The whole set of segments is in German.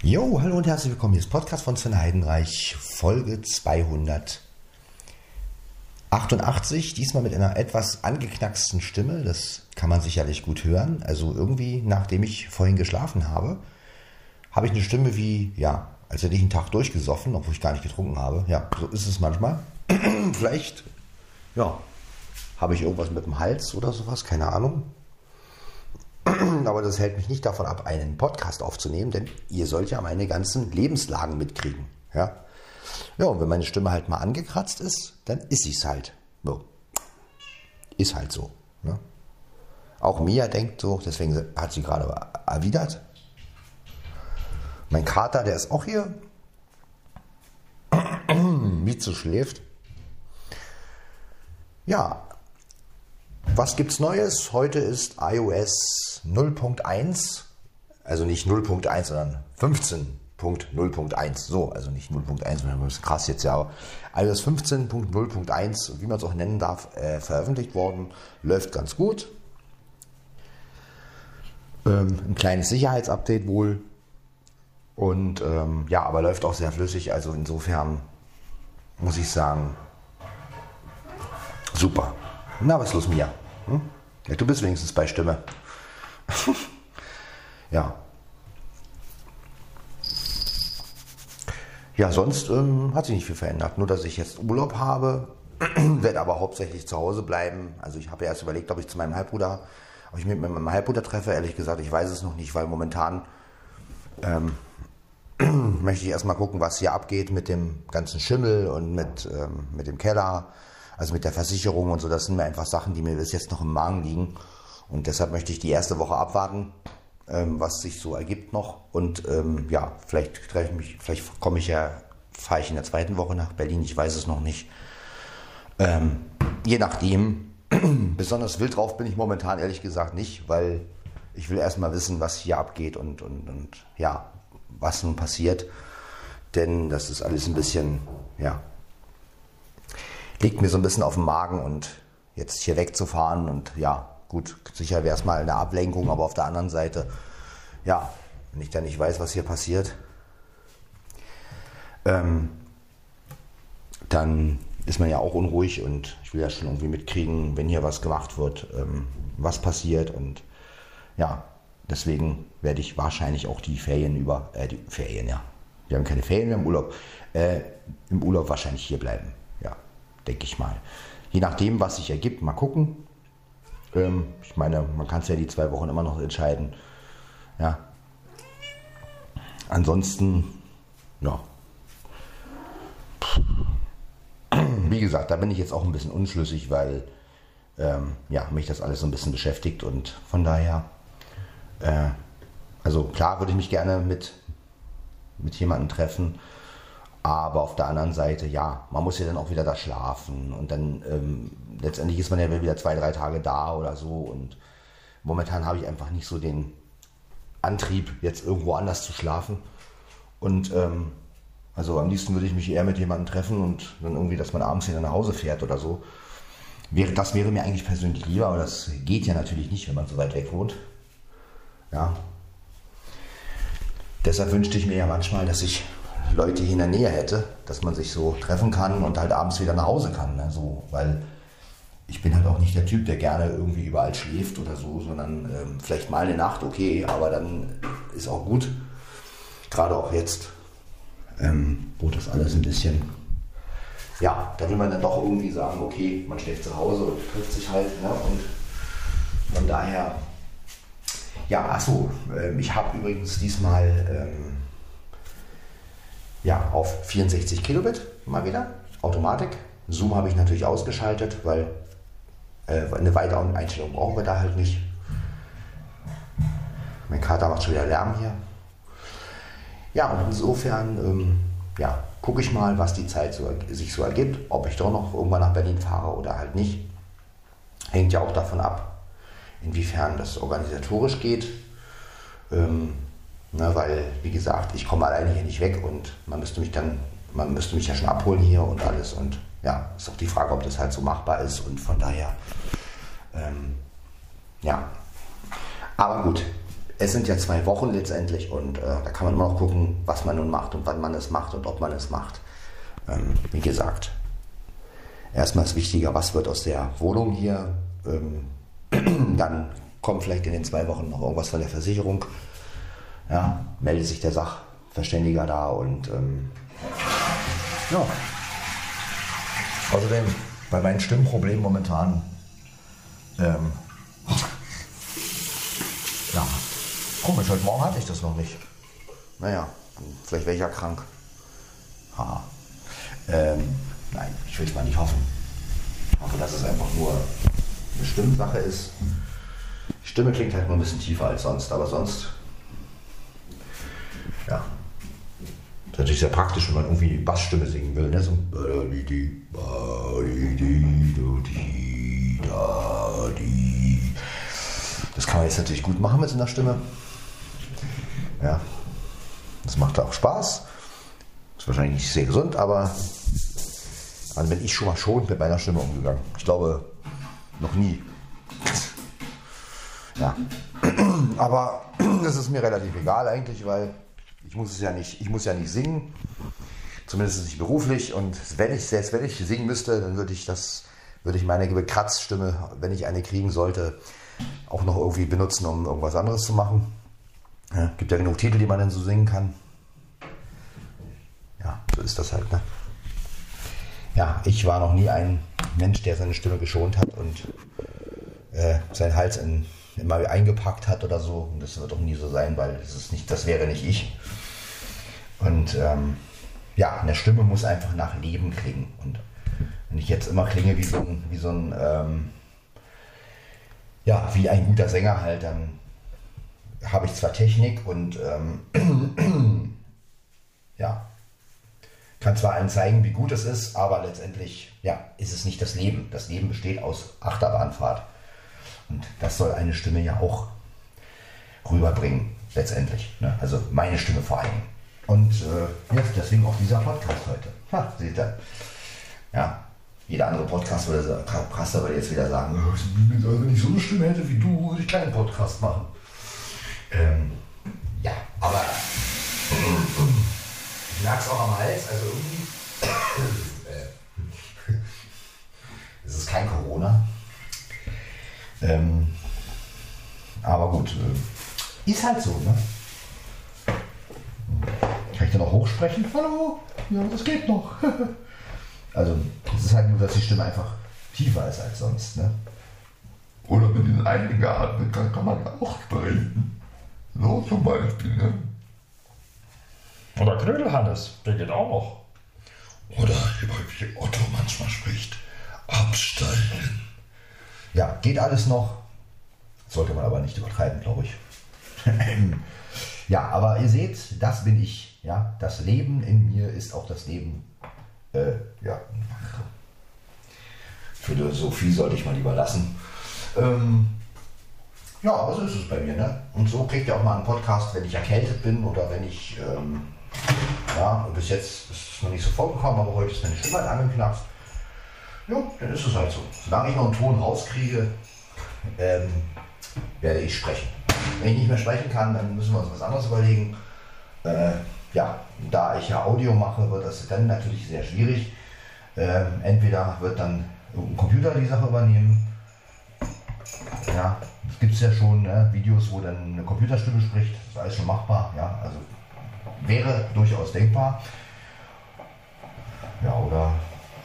Jo, hallo und herzlich willkommen. Hier ist Podcast von Sven Heidenreich, Folge 288. Diesmal mit einer etwas angeknacksten Stimme. Das kann man sicherlich gut hören. Also irgendwie, nachdem ich vorhin geschlafen habe, habe ich eine Stimme wie, ja, als hätte ich einen Tag durchgesoffen, obwohl ich gar nicht getrunken habe. Ja, so ist es manchmal. Vielleicht, ja, habe ich irgendwas mit dem Hals oder sowas, keine Ahnung. Aber das hält mich nicht davon ab, einen Podcast aufzunehmen, denn ihr sollt ja meine ganzen Lebenslagen mitkriegen. Ja, ja und wenn meine Stimme halt mal angekratzt ist, dann ist sie es halt. So. Ist halt so. Ne? Auch Mia denkt so, deswegen hat sie gerade erwidert. Mein Kater, der ist auch hier. Mieze schläft. Ja, was gibt's Neues? Heute ist iOS 0.1, also nicht 0.1, sondern 15.0.1. So, also nicht 0.1, das ist krass jetzt ja, iOS 15.0.1, wie man es auch nennen darf, äh, veröffentlicht worden. Läuft ganz gut. Ähm, ein kleines Sicherheitsupdate wohl. Und ähm, ja, aber läuft auch sehr flüssig. Also insofern muss ich sagen, super. Na, was ist los, Mia? Hm? Ja, du bist wenigstens bei Stimme. ja. Ja, sonst ähm, hat sich nicht viel verändert. Nur, dass ich jetzt Urlaub habe, werde aber hauptsächlich zu Hause bleiben. Also ich habe erst überlegt, ob ich zu meinem Halbbruder, ob ich mich mit meinem Halbbruder treffe. Ehrlich gesagt, ich weiß es noch nicht, weil momentan ähm, möchte ich erstmal gucken, was hier abgeht mit dem ganzen Schimmel und mit, ähm, mit dem Keller also mit der Versicherung und so, das sind mir einfach Sachen, die mir bis jetzt noch im Magen liegen. Und deshalb möchte ich die erste Woche abwarten, ähm, was sich so ergibt noch. Und ähm, ja, vielleicht treffe ich mich, vielleicht komme ich ja, fahre ich in der zweiten Woche nach Berlin, ich weiß es noch nicht. Ähm, je nachdem, besonders wild drauf bin ich momentan ehrlich gesagt nicht, weil ich will erstmal wissen, was hier abgeht und, und, und ja, was nun passiert. Denn das ist alles ein bisschen, ja, liegt mir so ein bisschen auf dem Magen und jetzt hier wegzufahren und ja, gut, sicher wäre es mal eine Ablenkung, aber auf der anderen Seite, ja, wenn ich dann nicht weiß, was hier passiert, ähm, dann ist man ja auch unruhig und ich will ja schon irgendwie mitkriegen, wenn hier was gemacht wird, ähm, was passiert und ja, deswegen werde ich wahrscheinlich auch die Ferien über, äh, die Ferien, ja, wir haben keine Ferien, wir haben Urlaub, äh, im Urlaub wahrscheinlich hier bleiben denke ich mal. Je nachdem, was sich ergibt, mal gucken. Ähm, ich meine, man kann es ja die zwei Wochen immer noch entscheiden. Ja. Ansonsten, ja. Wie gesagt, da bin ich jetzt auch ein bisschen unschlüssig, weil ähm, ja, mich das alles so ein bisschen beschäftigt und von daher, äh, also klar würde ich mich gerne mit, mit jemandem treffen, aber auf der anderen Seite, ja, man muss ja dann auch wieder da schlafen und dann ähm, letztendlich ist man ja wieder zwei, drei Tage da oder so und momentan habe ich einfach nicht so den Antrieb, jetzt irgendwo anders zu schlafen. Und ähm, also am liebsten würde ich mich eher mit jemandem treffen und dann irgendwie, dass man abends wieder nach Hause fährt oder so. Wäre, das wäre mir eigentlich persönlich lieber, aber das geht ja natürlich nicht, wenn man so weit weg wohnt. Ja. Deshalb wünschte ich mir ja manchmal, dass ich Leute hier in der Nähe hätte, dass man sich so treffen kann und halt abends wieder nach Hause kann. Ne? So, weil ich bin halt auch nicht der Typ, der gerne irgendwie überall schläft oder so, sondern ähm, vielleicht mal eine Nacht, okay, aber dann ist auch gut. Gerade auch jetzt, ähm, wo das alles ein bisschen, ja, da will man dann doch irgendwie sagen, okay, man schläft zu Hause und trifft sich halt. Ne? Und von daher, ja, achso, äh, ich habe übrigens diesmal ähm, ja, auf 64 Kilobit mal wieder, Automatik. Zoom habe ich natürlich ausgeschaltet, weil äh, eine weitere Einstellung brauchen wir da halt nicht. Mein Kater macht schon wieder Lärm hier. Ja, und insofern ähm, ja, gucke ich mal, was die Zeit so, sich so ergibt, ob ich doch noch irgendwann nach Berlin fahre oder halt nicht. Hängt ja auch davon ab, inwiefern das organisatorisch geht. Ähm, Ne, weil, wie gesagt, ich komme alleine hier nicht weg und man müsste mich dann, man müsste mich ja schon abholen hier und alles. Und ja, ist auch die Frage, ob das halt so machbar ist. Und von daher, ähm, ja. Aber gut, es sind ja zwei Wochen letztendlich und äh, da kann man immer noch gucken, was man nun macht und wann man es macht und ob man es macht. Ähm, wie gesagt, erstmal ist wichtiger, was wird aus der Wohnung hier. Ähm, dann kommt vielleicht in den zwei Wochen noch irgendwas von der Versicherung. Ja, meldet sich der Sachverständiger da und ähm, ja. Außerdem bei meinen Stimmproblemen momentan ähm, ja, komisch, heute Morgen hatte ich das noch nicht. Naja, vielleicht wäre ich ja krank. Ha. Ähm, nein, ich will es mal nicht hoffen. Ich hoffe, dass es einfach nur eine Stimmsache ist. Die Stimme klingt halt nur ein bisschen tiefer als sonst, aber sonst, ja. Das ist natürlich sehr praktisch, wenn man irgendwie Bassstimme singen will. Ne? So das kann man jetzt natürlich gut machen mit so einer Stimme. Ja, das macht auch Spaß. Ist wahrscheinlich nicht sehr gesund, aber dann bin ich schon mal schon mit meiner Stimme umgegangen. Ich glaube, noch nie. Ja. Aber das ist mir relativ egal eigentlich, weil ich muss es ja nicht, ich muss ja nicht singen. Zumindest nicht beruflich. Und wenn ich, selbst wenn ich singen müsste, dann würde ich das, würde ich meine Kratzstimme, wenn ich eine kriegen sollte, auch noch irgendwie benutzen, um irgendwas anderes zu machen. Ja, gibt ja genug Titel, die man dann so singen kann. Ja, so ist das halt, ne? Ja, ich war noch nie ein Mensch, der seine Stimme geschont hat und äh, seinen Hals in, immer eingepackt hat oder so. Und das wird auch nie so sein, weil das ist nicht, das wäre nicht ich. Und ähm, ja, eine Stimme muss einfach nach Leben klingen. Und wenn ich jetzt immer klinge wie so ein, wie so ein ähm, ja, wie ein guter Sänger halt, dann habe ich zwar Technik und ähm, ja, kann zwar allen zeigen, wie gut es ist, aber letztendlich ja, ist es nicht das Leben. Das Leben besteht aus Achterbahnfahrt. Und das soll eine Stimme ja auch rüberbringen, letztendlich. Ne? Also meine Stimme vor allem. Und äh, ja, deswegen auch dieser Podcast heute. Ha, seht ihr. Ja, jeder andere Podcast würde, Podcaster würde jetzt wieder sagen, also wenn ich so eine Stimme hätte wie du, würde ich keinen Podcast machen. Ähm, ja, aber ich lag es auch am Hals, also irgendwie. Äh, es ist kein Corona. Ähm, aber gut, äh, ist halt so, ne? Kann ich dann auch hochsprechen? Hallo? Ja, das geht noch. Also es ist halt nur, dass die Stimme einfach tiefer ist als sonst. Ne? Oder mit den eingeatmet kann, kann man auch sprechen. So zum Beispiel. Ne? Oder Knödelhannes, der geht auch noch. Oder wie Otto manchmal spricht, absteigen. Ja, geht alles noch. Sollte man aber nicht übertreiben, glaube ich. ja, aber ihr seht, das bin ich. Ja, das Leben in mir ist auch das Leben äh, ja. Philosophie sollte ich mal lieber lassen. Ähm, ja, aber so ist es bei mir. Ne? Und so kriegt ihr auch mal einen Podcast, wenn ich erkältet bin oder wenn ich, ähm, ja, bis jetzt ist es noch nicht so vorgekommen, aber heute ist meine Stimme halt angeknackst. Ja, dann ist es halt so. Solange ich noch einen Ton rauskriege, ähm, werde ich sprechen. Wenn ich nicht mehr sprechen kann, dann müssen wir uns was anderes überlegen. Äh, ja, da ich ja Audio mache, wird das dann natürlich sehr schwierig. Ähm, entweder wird dann ein Computer die Sache übernehmen. Ja, es gibt ja schon ne, Videos, wo dann eine Computerstimme spricht. Das ist alles schon machbar. Ja, also wäre durchaus denkbar. Ja, oder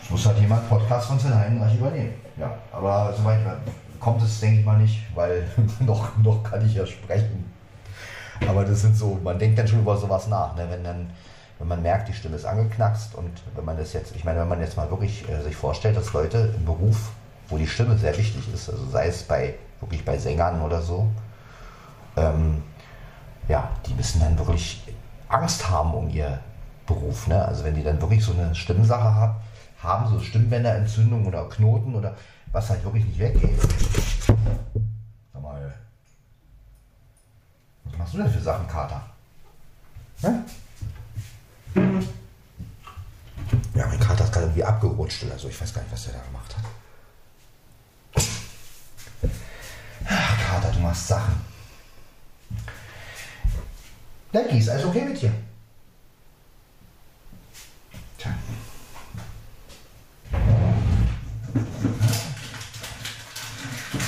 es muss halt jemand Podcast von Sven Heidenreich übernehmen. Ja, aber soweit kommt es, denke ich mal, nicht, weil noch, noch kann ich ja sprechen. Aber das sind so, man denkt dann schon über sowas nach, ne? wenn dann, wenn man merkt, die Stimme ist angeknackst und wenn man das jetzt, ich meine, wenn man jetzt mal wirklich äh, sich vorstellt, dass Leute im Beruf, wo die Stimme sehr wichtig ist, also sei es bei wirklich bei Sängern oder so, ähm, ja, die müssen dann wirklich Angst haben um ihr Beruf. Ne? Also wenn die dann wirklich so eine Stimmsache haben, haben so Stimmbänderentzündung oder Knoten oder was halt wirklich nicht weggeht. Sag mal, was machst du denn für Sachen, Kater? Hm? Ja, mein Kater ist gerade irgendwie abgerutscht oder so. Ich weiß gar nicht, was der da gemacht hat. Ach, Kater, du machst Sachen. Lecky, ist alles okay mit dir? Tja.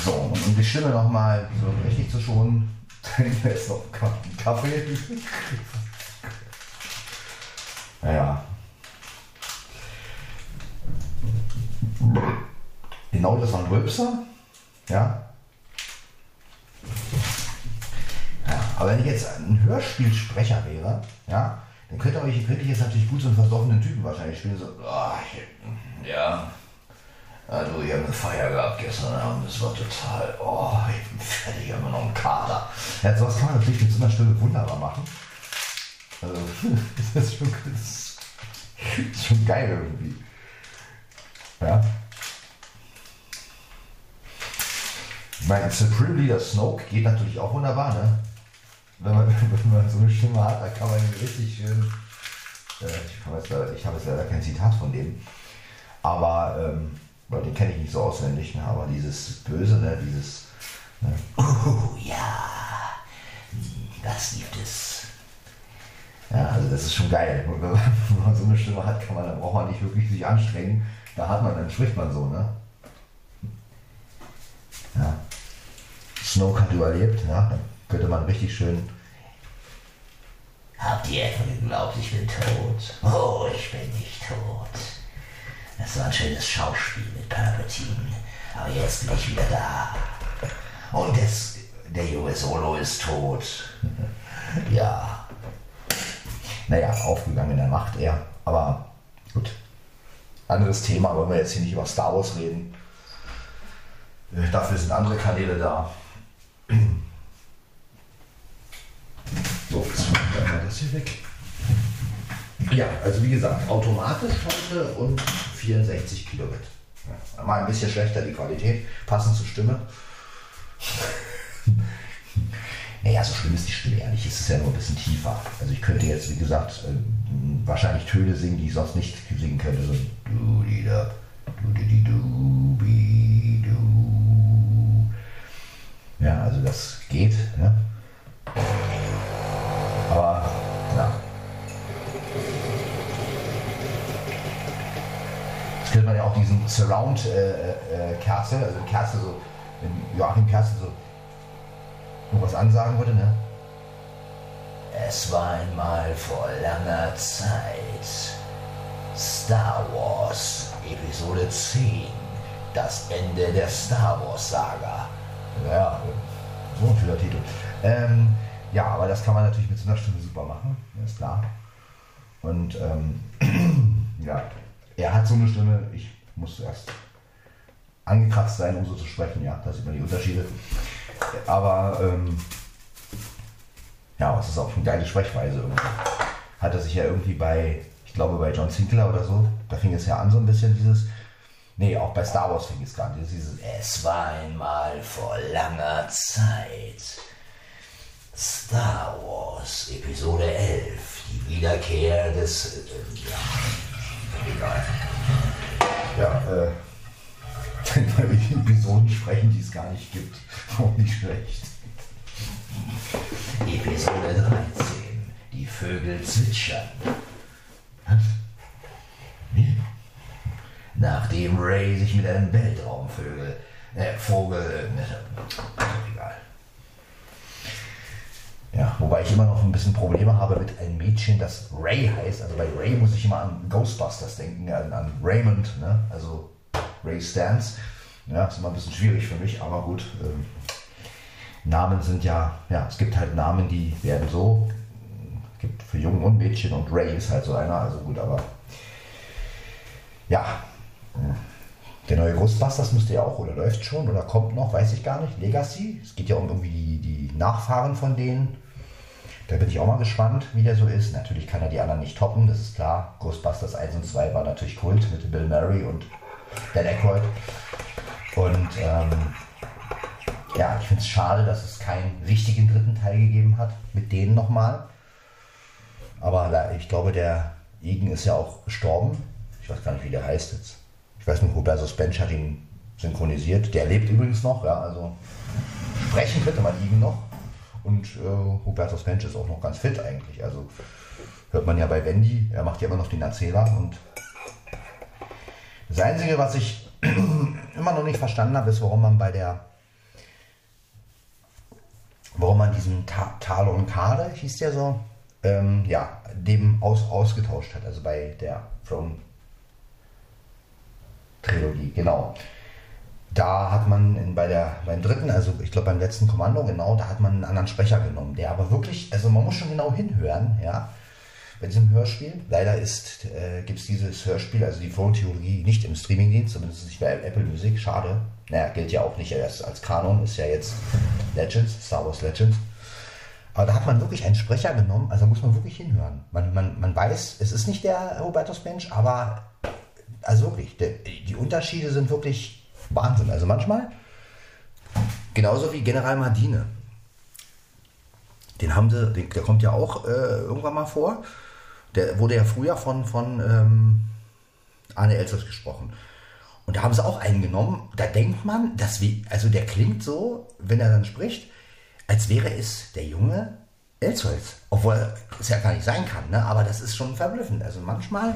So, um die Stimme nochmal so richtig zu schonen, wir jetzt noch einen Kaffee. Naja. Genau, das war ein Rülpser. Ja. ja. Aber wenn ich jetzt ein Hörspielsprecher wäre, ja, dann könnte, ich, könnte ich jetzt natürlich gut so einen versoffenen Typen wahrscheinlich spielen. So, oh, ja, also ich habe eine Feier gehabt gestern Abend, das war total, oh, ich bin fertig, ich habe noch einen Kater. Ja, sowas kann man natürlich mit so einer Stimme wunderbar machen. Also, das ist schon, das ist schon geil irgendwie. Ja. Ich meine, Supreme Leader Snoke geht natürlich auch wunderbar, ne? Wenn man, wenn man so eine Stimme hat, da kann man ihn richtig schön. Äh, ich habe ich habe jetzt leider kein Zitat von dem. Aber, ähm, weil den kenne ich nicht so auswendig, ne? aber dieses Böse, ne? dieses. Ne? Oh ja, das gibt es. Ja, also das ist schon geil. Wenn man, so eine Stimme hat, kann man, dann braucht man nicht wirklich sich anstrengen. Da hat man, dann spricht man so, ne? Ja. Snoke hat überlebt, ja, dann könnte man richtig schön. Habt ihr etwa geglaubt, ich bin tot? Oh, ich bin nicht tot. Es war ein schönes Schauspiel mit Palpatine, aber jetzt bin ich wieder da. Und es, der junge Solo ist tot. ja, Naja, aufgegangen in der Macht eher. Aber gut. Anderes Thema, wollen wir jetzt hier nicht über Star Wars reden. Äh, Dafür sind andere Kanäle da. So, jetzt machen wir das hier weg. Ja, also wie gesagt, automatisch heute und 64 Kilobit. Ja, mal ein bisschen schlechter die Qualität, passend zur Stimme. Naja, so schlimm ist die Stimme nicht. Es ist ja nur ein bisschen tiefer. Also ich könnte jetzt, wie gesagt, äh, wahrscheinlich Töne singen, die ich sonst nicht singen könnte. So du di da, du di du bi du. Ja, also das geht. Ne? Aber ja. Könnte man ja auch diesen Surround äh, äh, Castle, also Castle so, wenn Joachim Castle so was ansagen würde, ne? es war einmal vor langer Zeit. Star Wars, Episode 10. Das Ende der Star Wars Saga. Ja, so ein schöner Titel. Ähm, ja, aber das kann man natürlich mit so einer Stimme super machen, ne, ist klar. Und ähm, ja, er hat so eine Stimme, ich muss erst angekratzt sein, um so zu sprechen, ja, da sieht man die Unterschiede. Aber ähm, ja, es ist auch eine geile Sprechweise irgendwie. Hat er sich ja irgendwie bei, ich glaube bei John Sinclair oder so, da fing es ja an so ein bisschen dieses, nee, auch bei Star Wars fing es gar nicht, dieses, Es war einmal vor langer Zeit. Star Wars, Episode 11. Die Wiederkehr des. Äh, ja, egal. Ja, äh, weil wir Episoden sprechen, die es gar nicht gibt. Auch nicht schlecht. Episode 13. Die Vögel zwitschern. Wie? Nachdem Ray sich mit einem Weltraumvögel. Äh, Vogel. Äh, egal. Ja, wobei ich immer noch ein bisschen Probleme habe mit einem Mädchen, das Ray heißt. Also bei Ray muss ich immer an Ghostbusters denken, an, an Raymond, ne? also Ray Stans. Ja, ist immer ein bisschen schwierig für mich, aber gut. Ähm, Namen sind ja, ja, es gibt halt Namen, die werden so. Es gibt für Jungen und Mädchen und Ray ist halt so einer, also gut, aber ja. Der neue Ghostbusters müsste ja auch oder läuft schon oder kommt noch, weiß ich gar nicht. Legacy, es geht ja um irgendwie die, die Nachfahren von denen. Da bin ich auch mal gespannt, wie der so ist. Natürlich kann er die anderen nicht toppen, das ist klar. Ghostbusters 1 und 2 war natürlich Kult mit Bill Murray und Dan Aykroyd. Und ähm, ja, ich finde es schade, dass es keinen richtigen dritten Teil gegeben hat mit denen nochmal. Aber ich glaube, der Igen ist ja auch gestorben. Ich weiß gar nicht, wie der heißt jetzt. Ich weiß nur, Roberto Spench hat ihn synchronisiert. Der lebt übrigens noch, ja, also sprechen könnte man Igen noch. Und äh, Hubertus Mensch ist auch noch ganz fit eigentlich. Also hört man ja bei Wendy, er macht ja immer noch den Erzähler. Und das Einzige, was ich immer noch nicht verstanden habe, ist, warum man bei der warum man diesen Ta Talon Kade, hieß der so, ähm, ja, dem aus, ausgetauscht hat. Also bei der Throne Trilogie, genau. Da hat man bei der, beim dritten, also ich glaube beim letzten Kommando, genau, da hat man einen anderen Sprecher genommen, der aber wirklich, also man muss schon genau hinhören, ja, bei diesem Hörspiel. Leider ist, äh, gibt es dieses Hörspiel, also die Phone-Theorie, nicht im Streamingdienst, zumindest nicht bei Apple Music, schade. Naja, gilt ja auch nicht erst als Kanon, ist ja jetzt Legends, Star Wars Legends. Aber da hat man wirklich einen Sprecher genommen, also muss man wirklich hinhören. Man, man, man weiß, es ist nicht der Robertus Mensch, aber also wirklich, der, die Unterschiede sind wirklich Wahnsinn. Also manchmal, genauso wie General Madine. Den haben sie, den, der kommt ja auch äh, irgendwann mal vor. Der wurde ja früher von, von ähm, Arne Elsers gesprochen. Und da haben sie auch einen genommen. Da denkt man, dass wie, also der klingt so, wenn er dann spricht, als wäre es der junge Elsholz. Obwohl es ja gar nicht sein kann, ne? aber das ist schon verblüffend. Also manchmal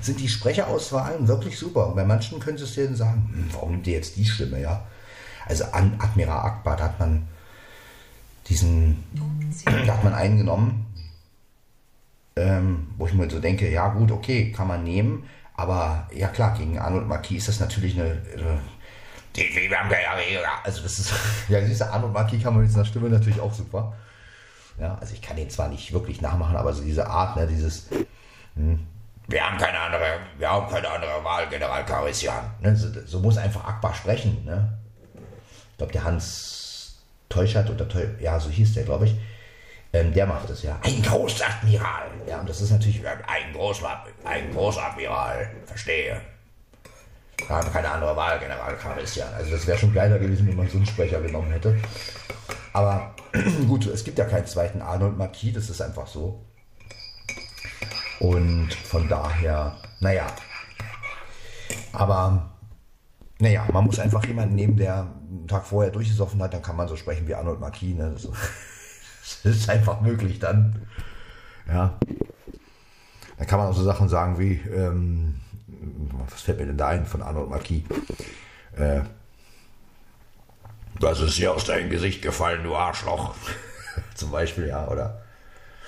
sind die Sprecherauswahlen wirklich super. Und bei manchen könntest du dann sagen, hm, warum nimmt ihr jetzt die Stimme, ja? Also an Admiral Akbar, da hat man diesen, da hat man einen genommen, ähm, wo ich mir so denke, ja gut, okay, kann man nehmen, aber ja klar, gegen Arnold Marquis ist das natürlich eine, eine also das ist, ja, dieser Arnold Marquis kann man mit seiner Stimme natürlich auch super. Ja, also ich kann den zwar nicht wirklich nachmachen, aber so diese Art, ne, dieses, hm, wir haben keine andere, wir haben keine andere Wahl, General Carisian. Ne, so, so, muss einfach Akbar sprechen. Ne? Ich glaube, der Hans Teuchert oder Teu, ja, so hieß der, glaube ich. Ähm, der macht es ja. Ein Großadmiral. Ja, und das ist natürlich ein, Groß, ein Großadmiral. Verstehe. Wir haben keine andere Wahl, General Carisian. Also das wäre schon geiler gewesen, wenn man so einen Sprecher genommen hätte. Aber gut, es gibt ja keinen zweiten Arnold Marquis, das ist einfach so. Und von daher, naja. Aber, naja, man muss einfach jemanden nehmen, der einen Tag vorher durchgesoffen hat, dann kann man so sprechen wie Arnold Marquis. Ne? Das, ist einfach möglich dann. Ja. Dann kann man auch so Sachen sagen wie, ähm, was fällt mir denn da ein von Arnold Marquis? Äh, das ist dir aus deinem Gesicht gefallen, du Arschloch. Zum Beispiel, ja, oder?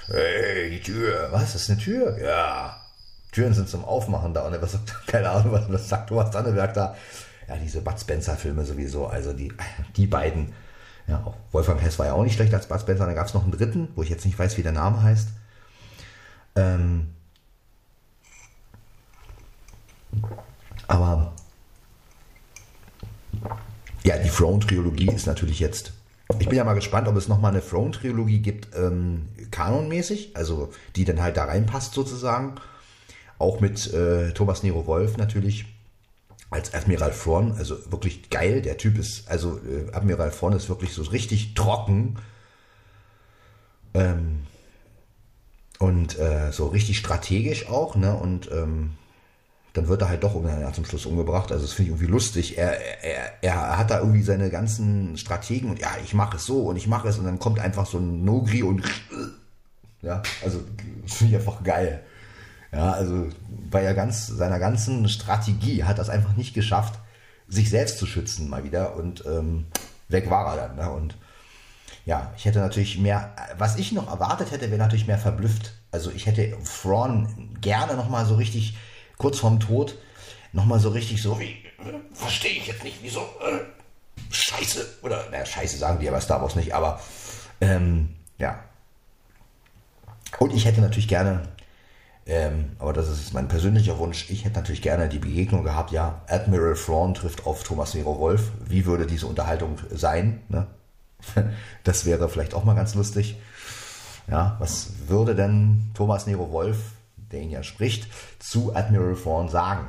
Hey, die Tür. Was, das ist eine Tür? Ja. Türen sind zum Aufmachen da. Und was sagt, keine Ahnung, was, was sagt Thomas Danneberg da? Ja, diese Bud Spencer-Filme sowieso. Also die, die beiden. Ja, auch Wolfgang Hess war ja auch nicht schlecht als Bud Spencer. Dann gab es noch einen dritten, wo ich jetzt nicht weiß, wie der Name heißt. Ähm, aber ja, die Throne-Trilogie ist natürlich jetzt. Ich bin ja mal gespannt, ob es nochmal eine Throne-Trilogie gibt, ähm, kanonmäßig, also die dann halt da reinpasst sozusagen. Auch mit äh, Thomas Nero Wolf natürlich als Admiral Thrawn, also wirklich geil. Der Typ ist, also äh, Admiral Thrawn ist wirklich so richtig trocken. Ähm, und äh, so richtig strategisch auch, ne? Und ähm, dann wird er halt doch ja, zum Schluss umgebracht. Also das finde ich irgendwie lustig. Er, er, er hat da irgendwie seine ganzen Strategen und ja, ich mache es so und ich mache es und dann kommt einfach so ein Nogri und ja, also finde ich einfach geil. Ja, also bei er ganz, seiner ganzen Strategie hat das einfach nicht geschafft, sich selbst zu schützen mal wieder und ähm, weg war er dann. Ne? Und ja, ich hätte natürlich mehr, was ich noch erwartet hätte, wäre natürlich mehr verblüfft. Also ich hätte Thrawn gerne nochmal so richtig kurz vorm Tod nochmal so richtig so wie, äh, verstehe ich jetzt nicht, wieso, äh, scheiße, oder, naja, scheiße sagen die aber Star Wars nicht, aber, ähm, ja. Und ich hätte natürlich gerne, ähm, aber das ist mein persönlicher Wunsch, ich hätte natürlich gerne die Begegnung gehabt, ja, Admiral Thrawn trifft auf Thomas Nero Wolf, wie würde diese Unterhaltung sein, ne? Das wäre vielleicht auch mal ganz lustig. Ja, was würde denn Thomas Nero Wolf der ihn ja spricht, zu Admiral Thrawn sagen?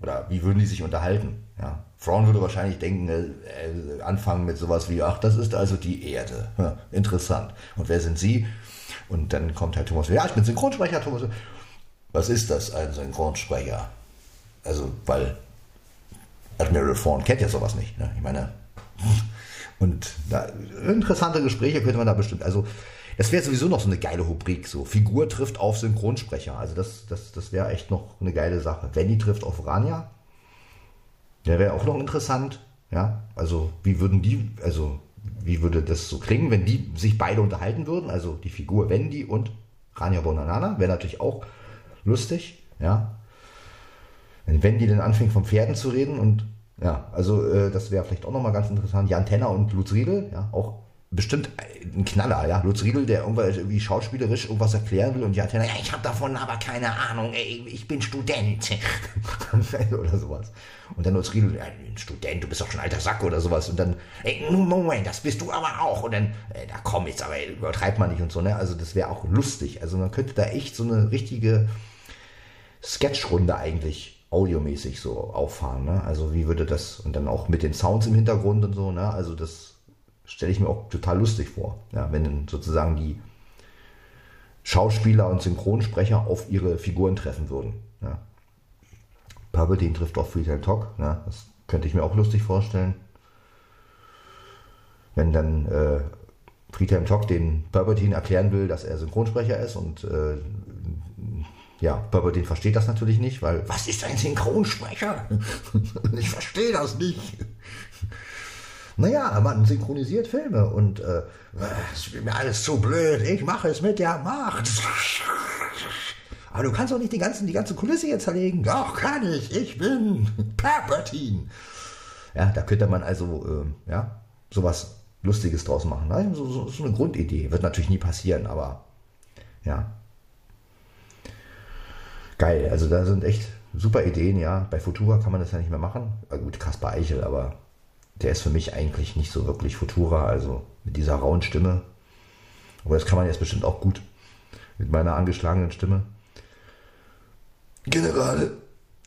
Oder wie würden die sich unterhalten? Ja. Thrawn würde wahrscheinlich denken, äh, anfangen mit sowas wie, ach, das ist also die Erde. Ja, interessant. Und wer sind Sie? Und dann kommt halt Thomas, ja, ich bin Synchronsprecher, Thomas. Was ist das, ein Synchronsprecher? Also, weil Admiral Thrawn kennt ja sowas nicht. Ne? Ich meine, Und da, interessante Gespräche könnte man da bestimmt, also das wäre sowieso noch so eine geile Rubrik, so Figur trifft auf Synchronsprecher. Also das, das, das wäre echt noch eine geile Sache. Wendy trifft auf Rania. Der wäre auch noch interessant. Ja, also wie würden die, also wie würde das so klingen, wenn die sich beide unterhalten würden? Also die Figur Wendy und Rania Bonanana wäre natürlich auch lustig. Ja, wenn Wendy dann anfängt von Pferden zu reden und ja, also äh, das wäre vielleicht auch nochmal ganz interessant. Jan Tenner und Lutz Riedel, ja, auch bestimmt ein Knaller, ja. Lutz Riedel, der irgendwie schauspielerisch irgendwas erklären will und ja, ich habe davon aber keine Ahnung, ich bin Student. oder sowas. Und dann Lutz Riedel, ja, ein Student, du bist doch schon alter Sack oder sowas. Und dann, ey, Moment, das bist du aber auch. Und dann, da komm jetzt, aber übertreibt man nicht und so, ne. Also das wäre auch lustig. Also man könnte da echt so eine richtige Sketchrunde eigentlich audiomäßig so auffahren. Ne? Also wie würde das, und dann auch mit den Sounds im Hintergrund und so, ne? also das stelle ich mir auch total lustig vor, ja? wenn sozusagen die Schauspieler und Synchronsprecher auf ihre Figuren treffen würden. Ja? Palpatine trifft auf Friedhelm Talk, ne? das könnte ich mir auch lustig vorstellen. Wenn dann äh, Friedhelm Talk den Palpatine erklären will, dass er Synchronsprecher ist und äh, ja, Palpatine versteht das natürlich nicht, weil, was ist ein Synchronsprecher? ich verstehe das nicht. Naja, man synchronisiert Filme und äh, es ist mir alles zu blöd, ich mache es mit der Macht. Aber du kannst doch nicht die, ganzen, die ganze Kulisse jetzt zerlegen. Doch, kann ich, ich bin Palpatine. Ja, da könnte man also, äh, ja, sowas Lustiges draus machen. So, so, so eine Grundidee. Wird natürlich nie passieren, aber ja, geil. Also da sind echt super Ideen, ja. Bei Futura kann man das ja nicht mehr machen. Na gut, Kaspar Eichel, aber der ist für mich eigentlich nicht so wirklich Futura, also mit dieser rauen Stimme. Aber das kann man jetzt bestimmt auch gut mit meiner angeschlagenen Stimme. General,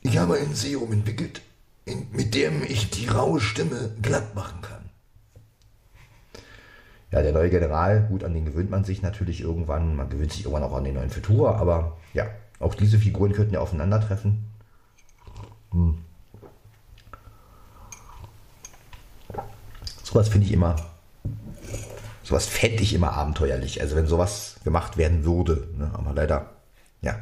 ich habe ein Serum entwickelt, mit dem ich die raue Stimme glatt machen kann. Ja, der neue General, gut, an den gewöhnt man sich natürlich irgendwann. Man gewöhnt sich irgendwann auch an den neuen Futura, aber ja, auch diese Figuren könnten ja aufeinandertreffen. Hm. Sowas finde ich immer, sowas fände ich immer abenteuerlich. Also wenn sowas gemacht werden würde. Ne? Aber leider, ja.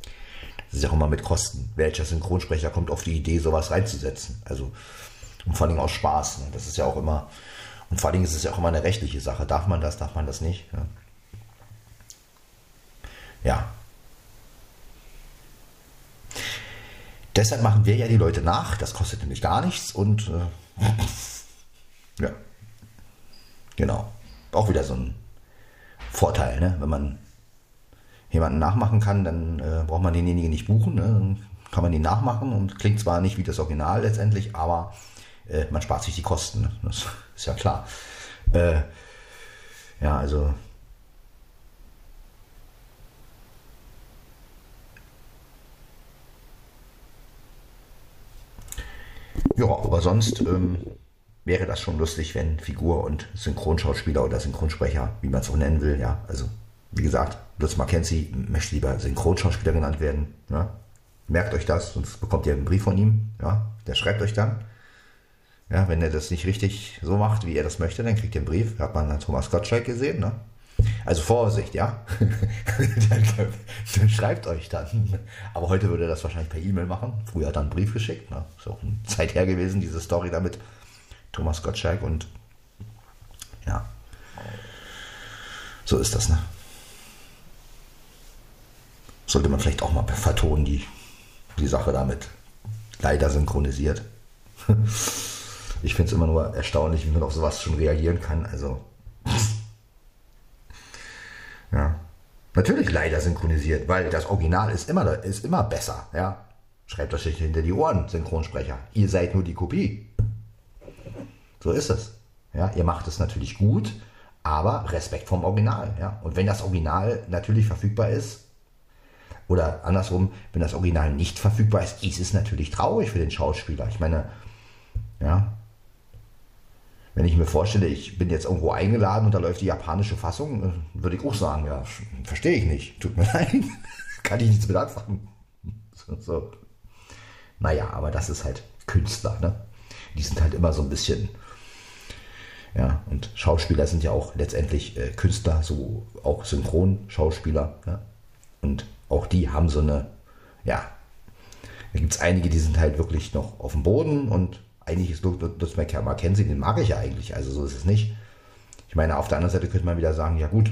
Das ist ja auch immer mit Kosten. Welcher Synchronsprecher kommt auf die Idee, sowas reinzusetzen? Also, und vor allem aus Spaß. Ne? Das ist ja auch immer, und vor allem ist es ja auch immer eine rechtliche Sache. Darf man das, darf man das nicht? Ja. ja. Deshalb machen wir ja die Leute nach. Das kostet nämlich gar nichts und äh, genau. Auch wieder so ein Vorteil, ne? wenn man jemanden nachmachen kann, dann äh, braucht man denjenigen nicht buchen. Ne? Dann kann man ihn nachmachen und klingt zwar nicht wie das Original letztendlich, aber äh, man spart sich die Kosten. Ne? Das ist ja klar. Äh, ja, also Ja, aber sonst ähm, wäre das schon lustig, wenn Figur und Synchronschauspieler oder Synchronsprecher, wie man es auch nennen will, ja, also wie gesagt, Lutz Mackenzie möchte lieber Synchronschauspieler genannt werden. Ja. Merkt euch das, sonst bekommt ihr einen Brief von ihm. Ja, der schreibt euch dann. Ja, wenn er das nicht richtig so macht, wie er das möchte, dann kriegt ihr einen Brief. Hat man Thomas Gottschalk gesehen, ne? Also Vorsicht, ja. dann, dann, schreibt euch dann. Aber heute würde er das wahrscheinlich per E-Mail machen. Früher hat er einen Brief geschickt. Ne? Ist auch eine Zeit her gewesen, diese Story damit. Thomas Gottschalk und ja. So ist das, ne? Sollte man vielleicht auch mal vertonen, die, die Sache damit. Leider synchronisiert. Ich finde es immer nur erstaunlich, wie man auf sowas schon reagieren kann. Also. Ja. Natürlich leider synchronisiert, weil das Original ist immer, ist immer besser. Ja. Schreibt euch nicht hinter die Ohren, Synchronsprecher. Ihr seid nur die Kopie. So ist es. Ja, ihr macht es natürlich gut, aber Respekt vom Original. Ja. Und wenn das Original natürlich verfügbar ist, oder andersrum, wenn das Original nicht verfügbar ist, ist es natürlich traurig für den Schauspieler. Ich meine, ja, wenn ich mir vorstelle, ich bin jetzt irgendwo eingeladen und da läuft die japanische Fassung, äh, würde ich auch sagen, ja, verstehe ich nicht. Tut mir leid. Kann ich nichts mit anfangen. So, so. Naja, aber das ist halt Künstler, ne? Die sind halt immer so ein bisschen, Ja, und Schauspieler sind ja auch letztendlich äh, Künstler, so auch Synchronschauspieler. Ja. Und auch die haben so eine, ja, da gibt es einige, die sind halt wirklich noch auf dem Boden und eigentlich ist Lutz McKenzie, den mag ich ja eigentlich, also so ist es nicht. Ich meine, auf der anderen Seite könnte man wieder sagen, ja gut,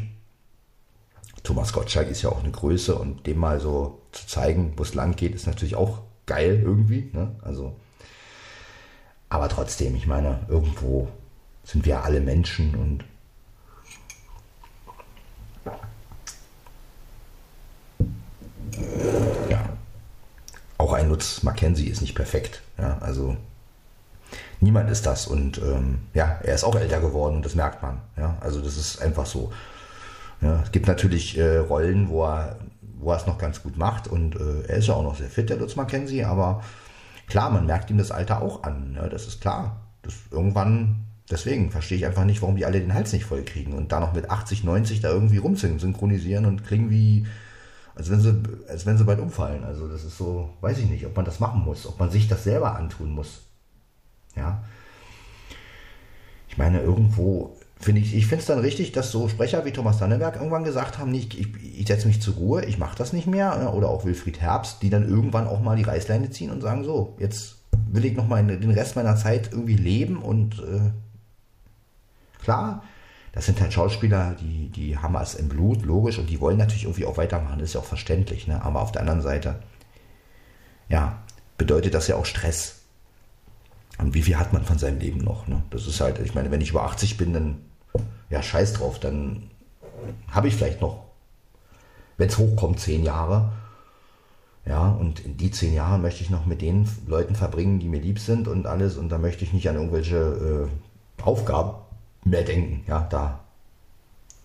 Thomas Gottschalk ist ja auch eine Größe und dem mal so zu zeigen, wo es lang geht, ist natürlich auch geil irgendwie. Ne? Also, aber trotzdem, ich meine, irgendwo sind wir alle Menschen und ja, auch ein Lutz Mackenzie ist nicht perfekt. Ja, also niemand ist das und ähm, ja, er ist auch älter geworden, das merkt man. Ja, also das ist einfach so. Ja, es gibt natürlich äh, Rollen, wo er, wo er es noch ganz gut macht und äh, er ist ja auch noch sehr fit, der Lutz Mackenzie, aber klar, man merkt ihm das Alter auch an. Ja, das ist klar. Das irgendwann Deswegen verstehe ich einfach nicht, warum die alle den Hals nicht voll kriegen und da noch mit 80, 90 da irgendwie rumsingen, synchronisieren und klingen wie, als wenn sie, als wenn sie bald umfallen. Also das ist so, weiß ich nicht, ob man das machen muss, ob man sich das selber antun muss. Ja. Ich meine, irgendwo finde ich, ich finde es dann richtig, dass so Sprecher wie Thomas Danneberg irgendwann gesagt haben, ich, ich, ich setze mich zur Ruhe, ich mache das nicht mehr. Oder auch Wilfried Herbst, die dann irgendwann auch mal die Reißleine ziehen und sagen, so, jetzt will ich noch mal den Rest meiner Zeit irgendwie leben und äh, Klar, das sind halt Schauspieler, die, die haben es im Blut, logisch, und die wollen natürlich irgendwie auch weitermachen, ist ja auch verständlich. Ne? Aber auf der anderen Seite, ja, bedeutet das ja auch Stress. Und wie viel hat man von seinem Leben noch? Ne? Das ist halt, ich meine, wenn ich über 80 bin, dann, ja, scheiß drauf, dann habe ich vielleicht noch, wenn es hochkommt, zehn Jahre. Ja, und in die zehn Jahre möchte ich noch mit den Leuten verbringen, die mir lieb sind und alles. Und da möchte ich nicht an irgendwelche äh, Aufgaben mehr denken. Ja, da.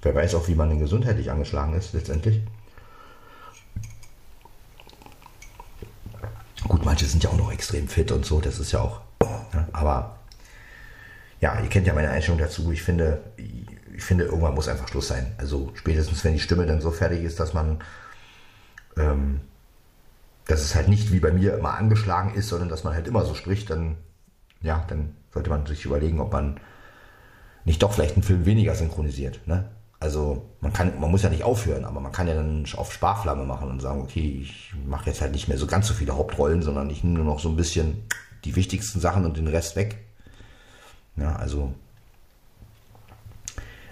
Wer weiß auch, wie man denn gesundheitlich angeschlagen ist, letztendlich. Gut, manche sind ja auch noch extrem fit und so, das ist ja auch. Ja, aber ja, ihr kennt ja meine Einstellung dazu. Ich finde, ich finde, irgendwann muss einfach Schluss sein. Also spätestens, wenn die Stimme dann so fertig ist, dass man, ähm, dass es halt nicht wie bei mir immer angeschlagen ist, sondern dass man halt immer so spricht, dann, ja, dann sollte man sich überlegen, ob man nicht doch vielleicht einen Film weniger synchronisiert. Ne? Also man kann, man muss ja nicht aufhören, aber man kann ja dann auf Sparflamme machen und sagen, okay, ich mache jetzt halt nicht mehr so ganz so viele Hauptrollen, sondern ich nehme nur noch so ein bisschen die wichtigsten Sachen und den Rest weg. Ja, also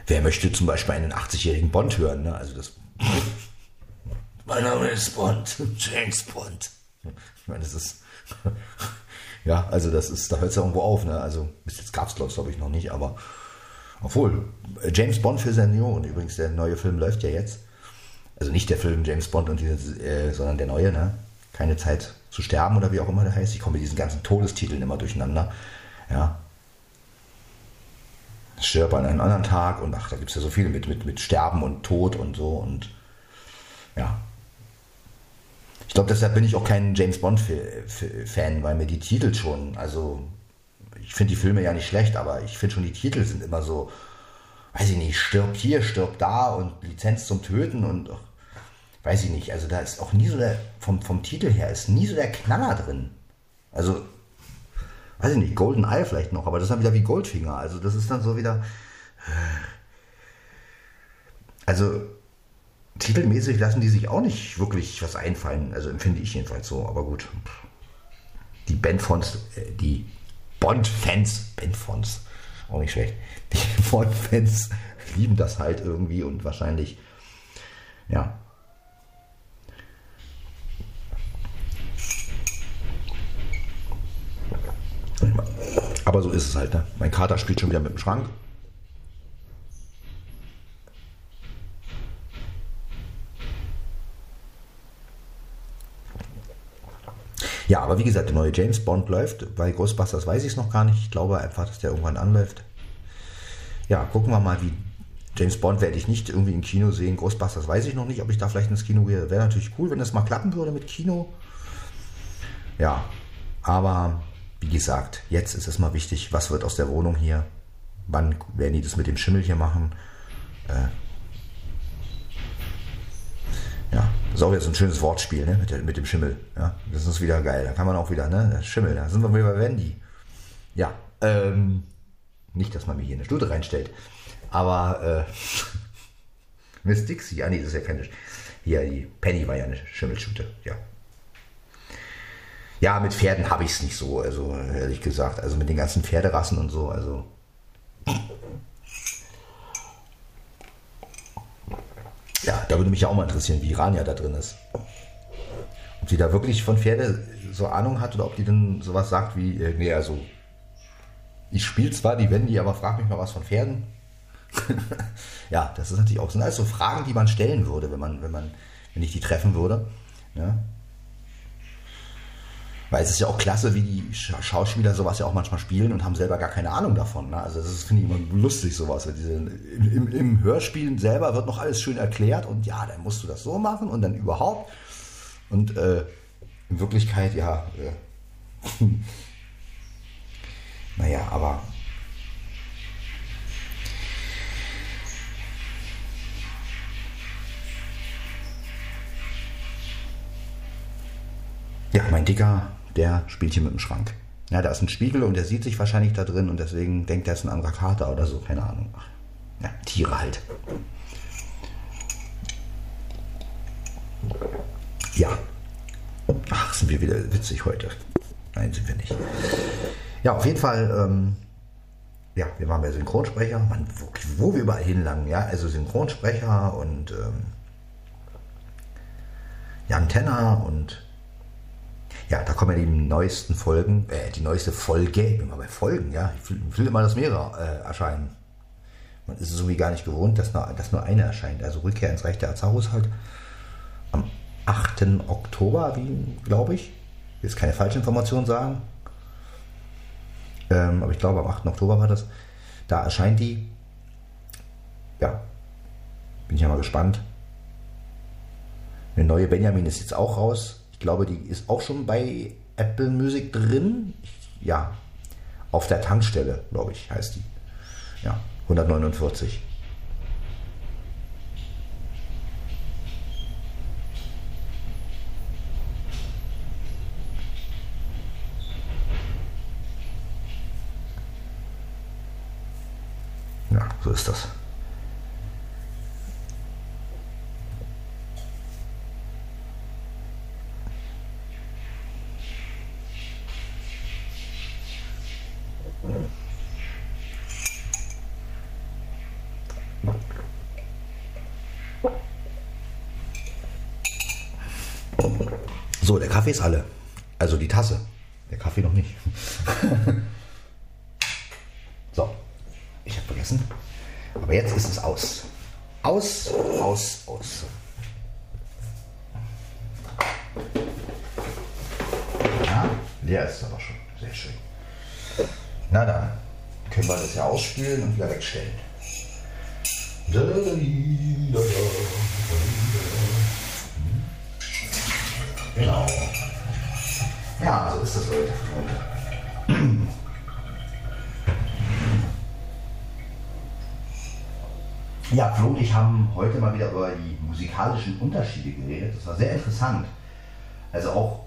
wer möchte zum Beispiel einen 80-jährigen Bond hören? Ne? Also das. mein Name ist Bond, James Bond. Ich meine, das ist. ja, also das ist, da hört es ja irgendwo auf. Ne? Also bis jetzt gab es glaube ich noch nicht, aber obwohl, James Bond für Senioren, übrigens, der neue Film läuft ja jetzt. Also nicht der Film James Bond und diese, äh, sondern der neue, ne? Keine Zeit zu sterben oder wie auch immer der heißt. Ich komme mit diesen ganzen Todestiteln immer durcheinander. Ja. Stirb an einem anderen Tag und ach, da gibt es ja so viele mit, mit, mit Sterben und Tod und so und ja. Ich glaube, deshalb bin ich auch kein James Bond-Fan, weil mir die Titel schon, also ich finde die Filme ja nicht schlecht, aber ich finde schon die Titel sind immer so, weiß ich nicht, stirbt hier, stirbt da und Lizenz zum Töten und weiß ich nicht. Also da ist auch nie so der, vom, vom Titel her ist nie so der Knaller drin. Also, weiß ich nicht, Golden Eye vielleicht noch, aber das ist dann wieder wie Goldfinger. Also das ist dann so wieder. Also titelmäßig lassen die sich auch nicht wirklich was einfallen. Also empfinde ich jedenfalls so, aber gut. Die Bandfonts, äh, die Bond-Fans, Bond-Fonts, auch nicht schlecht, die Bond-Fans lieben das halt irgendwie und wahrscheinlich, ja. Aber so ist es halt, ne? Mein Kater spielt schon wieder mit dem Schrank. Ja, aber wie gesagt, der neue James Bond läuft. Bei Ghostbusters weiß ich es noch gar nicht. Ich glaube einfach, dass der irgendwann anläuft. Ja, gucken wir mal, wie James Bond werde ich nicht irgendwie im Kino sehen. Ghostbusters weiß ich noch nicht, ob ich da vielleicht ins Kino gehe. Wäre natürlich cool, wenn das mal klappen würde mit Kino. Ja, aber wie gesagt, jetzt ist es mal wichtig, was wird aus der Wohnung hier? Wann werden die das mit dem Schimmel hier machen? Äh, ja, das ist auch jetzt ein schönes Wortspiel, ne? Mit, der, mit dem Schimmel. Ja, das ist wieder geil. Da kann man auch wieder, ne? Schimmel, da sind wir wieder bei Wendy. Ja, ähm, Nicht, dass man mir hier eine Stute reinstellt. Aber äh, Miss Dixie, ah nee, das ist ja keine. Hier, die Penny war ja eine Schimmelstute, ja. Ja, mit Pferden habe ich es nicht so, also ehrlich gesagt. Also mit den ganzen Pferderassen und so, also. Ja, da würde mich ja auch mal interessieren, wie Rania da drin ist. Ob sie da wirklich von Pferde so Ahnung hat oder ob die dann sowas sagt wie, äh, nee, also ich spiele zwar die Wendy, aber frag mich mal was von Pferden. ja, das ist natürlich auch, sind alles so Fragen, die man stellen würde, wenn man, wenn man, wenn ich die treffen würde. Ja. Weil es ist ja auch klasse, wie die Schauspieler sowas ja auch manchmal spielen und haben selber gar keine Ahnung davon. Ne? Also das finde ich immer lustig, sowas. Diese, im, Im Hörspiel selber wird noch alles schön erklärt und ja, dann musst du das so machen und dann überhaupt. Und äh, in Wirklichkeit, ja, äh, naja, aber Ja, mein Dicker, der spielt hier mit dem Schrank. Ja, da ist ein Spiegel und der sieht sich wahrscheinlich da drin und deswegen denkt er, ist ein anderer Kater oder so, keine Ahnung. Ja, Tiere halt. Ja. Ach, sind wir wieder witzig heute. Nein, sind wir nicht. Ja, auf jeden Fall, ähm, ja, wir waren bei Synchronsprecher, man, wo, wo, wir überall hinlangen, ja, also Synchronsprecher und ähm, Jan Tenner und ja, da kommen ja die neuesten Folgen, äh, die neueste Folge, ich bin mal bei Folgen, ja. Ich will, will immer, dass mehrere äh, erscheinen. Man ist es irgendwie gar nicht gewohnt, dass nur, dass nur eine erscheint. Also Rückkehr ins Reich der Azarus halt am 8. Oktober, glaube ich. Jetzt keine falsche Information sagen. Ähm, aber ich glaube, am 8. Oktober war das. Da erscheint die. Ja, bin ich ja mal gespannt. Eine neue Benjamin ist jetzt auch raus. Ich glaube, die ist auch schon bei Apple Music drin. Ja, auf der Tankstelle, glaube ich, heißt die. Ja, 149. Ja, so ist das. So, der Kaffee ist alle. Also die Tasse. Der Kaffee noch nicht. so, ich habe vergessen. Aber jetzt ist es aus. Aus, aus, aus. Ja, leer ist es aber schon. Sehr schön. Na dann können wir das ja ausspülen und wieder wegstellen. Ja, Flo und ich haben heute mal wieder über die musikalischen Unterschiede geredet. Das war sehr interessant. Also auch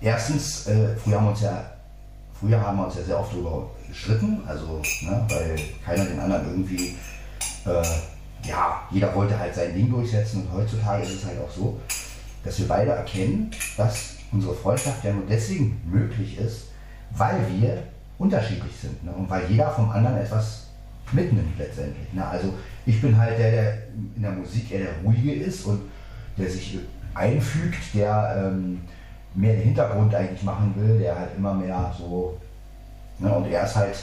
erstens, äh, früher haben wir uns ja früher haben wir uns ja sehr oft darüber gestritten, also ne, weil keiner den anderen irgendwie, äh, ja, jeder wollte halt sein Ding durchsetzen und heutzutage ist es halt auch so, dass wir beide erkennen, dass unsere Freundschaft ja nur deswegen möglich ist, weil wir unterschiedlich sind ne? und weil jeder vom anderen etwas mitnimmt letztendlich. Ne? Also ich bin halt der, der in der Musik eher der Ruhige ist und der sich einfügt, der ähm, mehr den Hintergrund eigentlich machen will, der halt immer mehr so, ne? und er ist halt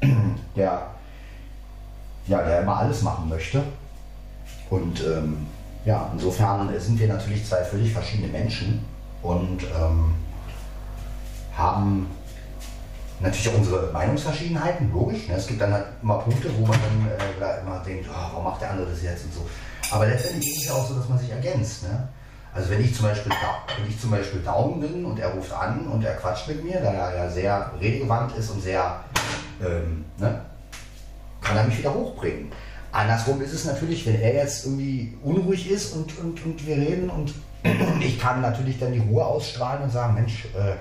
der, ja, der immer alles machen möchte. Und ähm, ja, insofern sind wir natürlich zwei völlig verschiedene Menschen und ähm, haben natürlich auch unsere Meinungsverschiedenheiten, logisch. Ne? Es gibt dann halt immer Punkte, wo man dann äh, immer denkt, oh, warum macht der andere das jetzt und so. Aber letztendlich ist es ja auch so, dass man sich ergänzt. Ne? Also wenn ich zum Beispiel wenn ich zum Beispiel Daumen bin und er ruft an und er quatscht mit mir, da er ja sehr redegewandt ist und sehr, ähm, ne, kann er mich wieder hochbringen. Andersrum ist es natürlich, wenn er jetzt irgendwie unruhig ist und, und, und wir reden und ich kann natürlich dann die Ruhe ausstrahlen und sagen, Mensch, äh,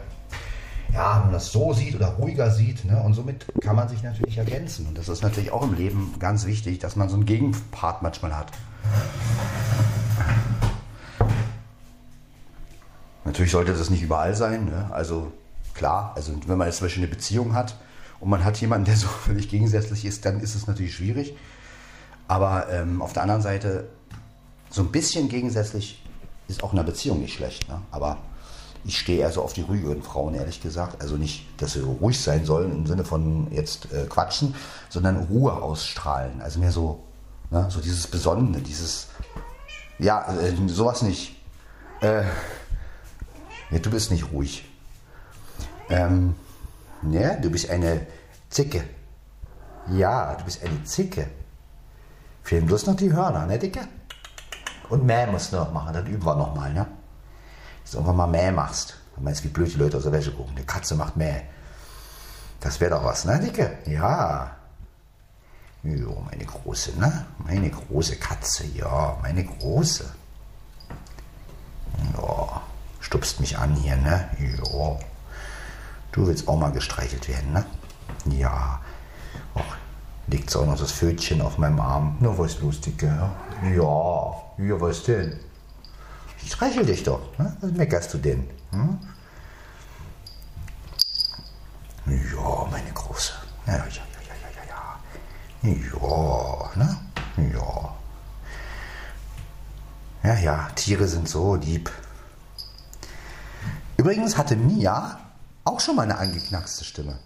ja, man das so sieht oder ruhiger sieht. Ne? Und somit kann man sich natürlich ergänzen. Und das ist natürlich auch im Leben ganz wichtig, dass man so einen Gegenpart manchmal hat. Natürlich sollte das nicht überall sein. Ne? Also klar, also wenn man jetzt zum Beispiel eine Beziehung hat und man hat jemanden, der so völlig gegensätzlich ist, dann ist es natürlich schwierig. Aber ähm, auf der anderen Seite, so ein bisschen gegensätzlich ist auch in einer Beziehung nicht schlecht. Ne? Aber ich stehe eher so auf die ruhigeren Frauen, ehrlich gesagt. Also nicht, dass sie ruhig sein sollen im Sinne von jetzt äh, quatschen, sondern Ruhe ausstrahlen. Also mehr so, ne? so dieses Besonnene, dieses, ja, äh, sowas nicht. Äh, ja, du bist nicht ruhig. Ähm, ja, du bist eine Zicke. Ja, du bist eine Zicke. Fehlen bloß noch die Hörner, ne, Dicke? Und Mäh musst du noch machen, das üben wir nochmal, ne? Dass du irgendwann mal Mäh machst. Du meinst, wie blöd die Leute aus der Wäsche gucken. Die Katze macht Mäh. Das wäre doch was, ne, Dicke? Ja. Jo, meine große, ne? Meine große Katze, ja, meine große. Ja, stupst mich an hier, ne? Ja. Du willst auch mal gestreichelt werden, ne? Ja. Och, liegt so auch noch das Fötchen auf meinem Arm. Na, was lustig, gell? Ja. Ja, was denn? Ich streichel dich doch. Ne? Was meckerst du denn? Hm? Ja, meine Große. Ja, ja, ja, ja, ja, ja. Ja, ne? Ja. Ja, ja, Tiere sind so lieb. Übrigens hatte Mia auch schon mal eine angeknackste Stimme.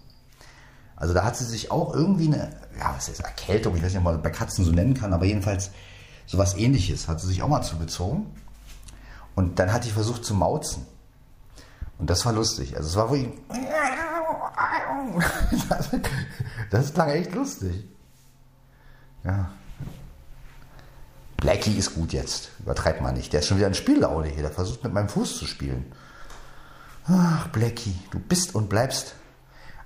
Also da hat sie sich auch irgendwie eine, ja, was ist Erkältung, ich weiß nicht, ob man bei Katzen so nennen kann, aber jedenfalls sowas ähnliches hat sie sich auch mal zugezogen. Und dann hat die versucht zu mauzen. Und das war lustig. Also es war wirklich. Das klang echt lustig. Ja. Blackie ist gut jetzt. Übertreibt man nicht. Der ist schon wieder ein Spiellaune hier. Der versucht mit meinem Fuß zu spielen. Ach, Blackie, du bist und bleibst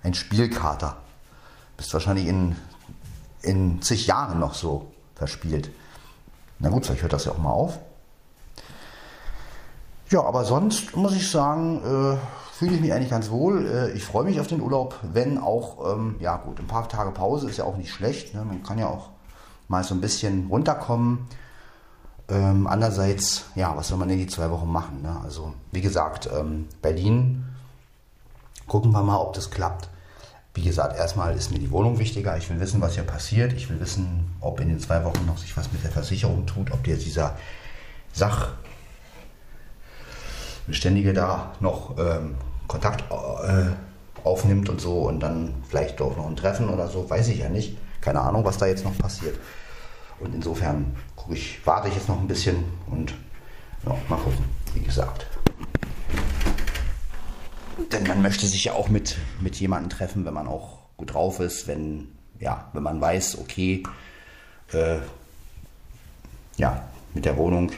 ein Spielkater. Bist wahrscheinlich in, in zig Jahren noch so verspielt. Na gut, vielleicht hört das ja auch mal auf. Ja, aber sonst muss ich sagen, äh, fühle ich mich eigentlich ganz wohl. Äh, ich freue mich auf den Urlaub, wenn auch, ähm, ja gut, ein paar Tage Pause ist ja auch nicht schlecht. Ne? Man kann ja auch mal so ein bisschen runterkommen. Ähm, andererseits, ja, was soll man in die zwei Wochen machen? Ne? Also, wie gesagt, ähm, Berlin, gucken wir mal, ob das klappt. Wie gesagt, erstmal ist mir die Wohnung wichtiger. Ich will wissen, was hier passiert. Ich will wissen, ob in den zwei Wochen noch sich was mit der Versicherung tut, ob jetzt dieser Sachbeständige da noch ähm, Kontakt äh, aufnimmt und so und dann vielleicht doch noch ein Treffen oder so, weiß ich ja nicht. Keine Ahnung, was da jetzt noch passiert. Und insofern gucke ich, warte ich jetzt noch ein bisschen und ja, mal gucken, wie gesagt. Denn man möchte sich ja auch mit, mit jemandem treffen, wenn man auch gut drauf ist, wenn, ja, wenn man weiß, okay, äh, ja, mit der Wohnung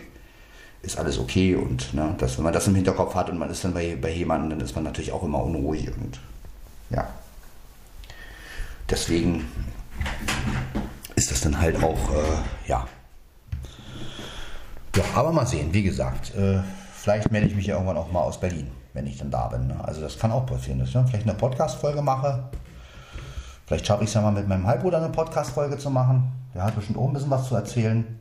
ist alles okay und ne, dass, wenn man das im Hinterkopf hat und man ist dann bei, bei jemandem, dann ist man natürlich auch immer unruhig und ja. Deswegen ist das dann halt auch, äh, ja. Ja, aber mal sehen, wie gesagt, äh, vielleicht melde ich mich ja irgendwann auch mal aus Berlin wenn ich dann da bin. Ne? Also das kann auch passieren, dass ich ne, vielleicht eine Podcast-Folge mache. Vielleicht schaffe ich es ja mal mit meinem Halbbruder eine Podcast-Folge zu machen. Der hat bestimmt auch ein bisschen was zu erzählen.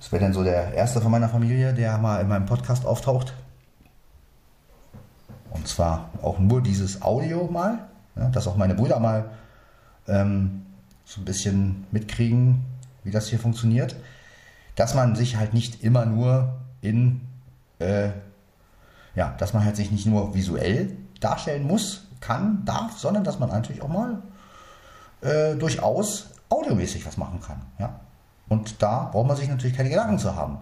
Das wäre dann so der erste von meiner Familie, der mal in meinem Podcast auftaucht. Und zwar auch nur dieses Audio mal, ja, dass auch meine Brüder mal ähm, so ein bisschen mitkriegen, wie das hier funktioniert. Dass man sich halt nicht immer nur in äh, ja, dass man halt sich nicht nur visuell darstellen muss, kann, darf, sondern dass man natürlich auch mal äh, durchaus audiomäßig was machen kann. Ja? Und da braucht man sich natürlich keine Gedanken zu haben.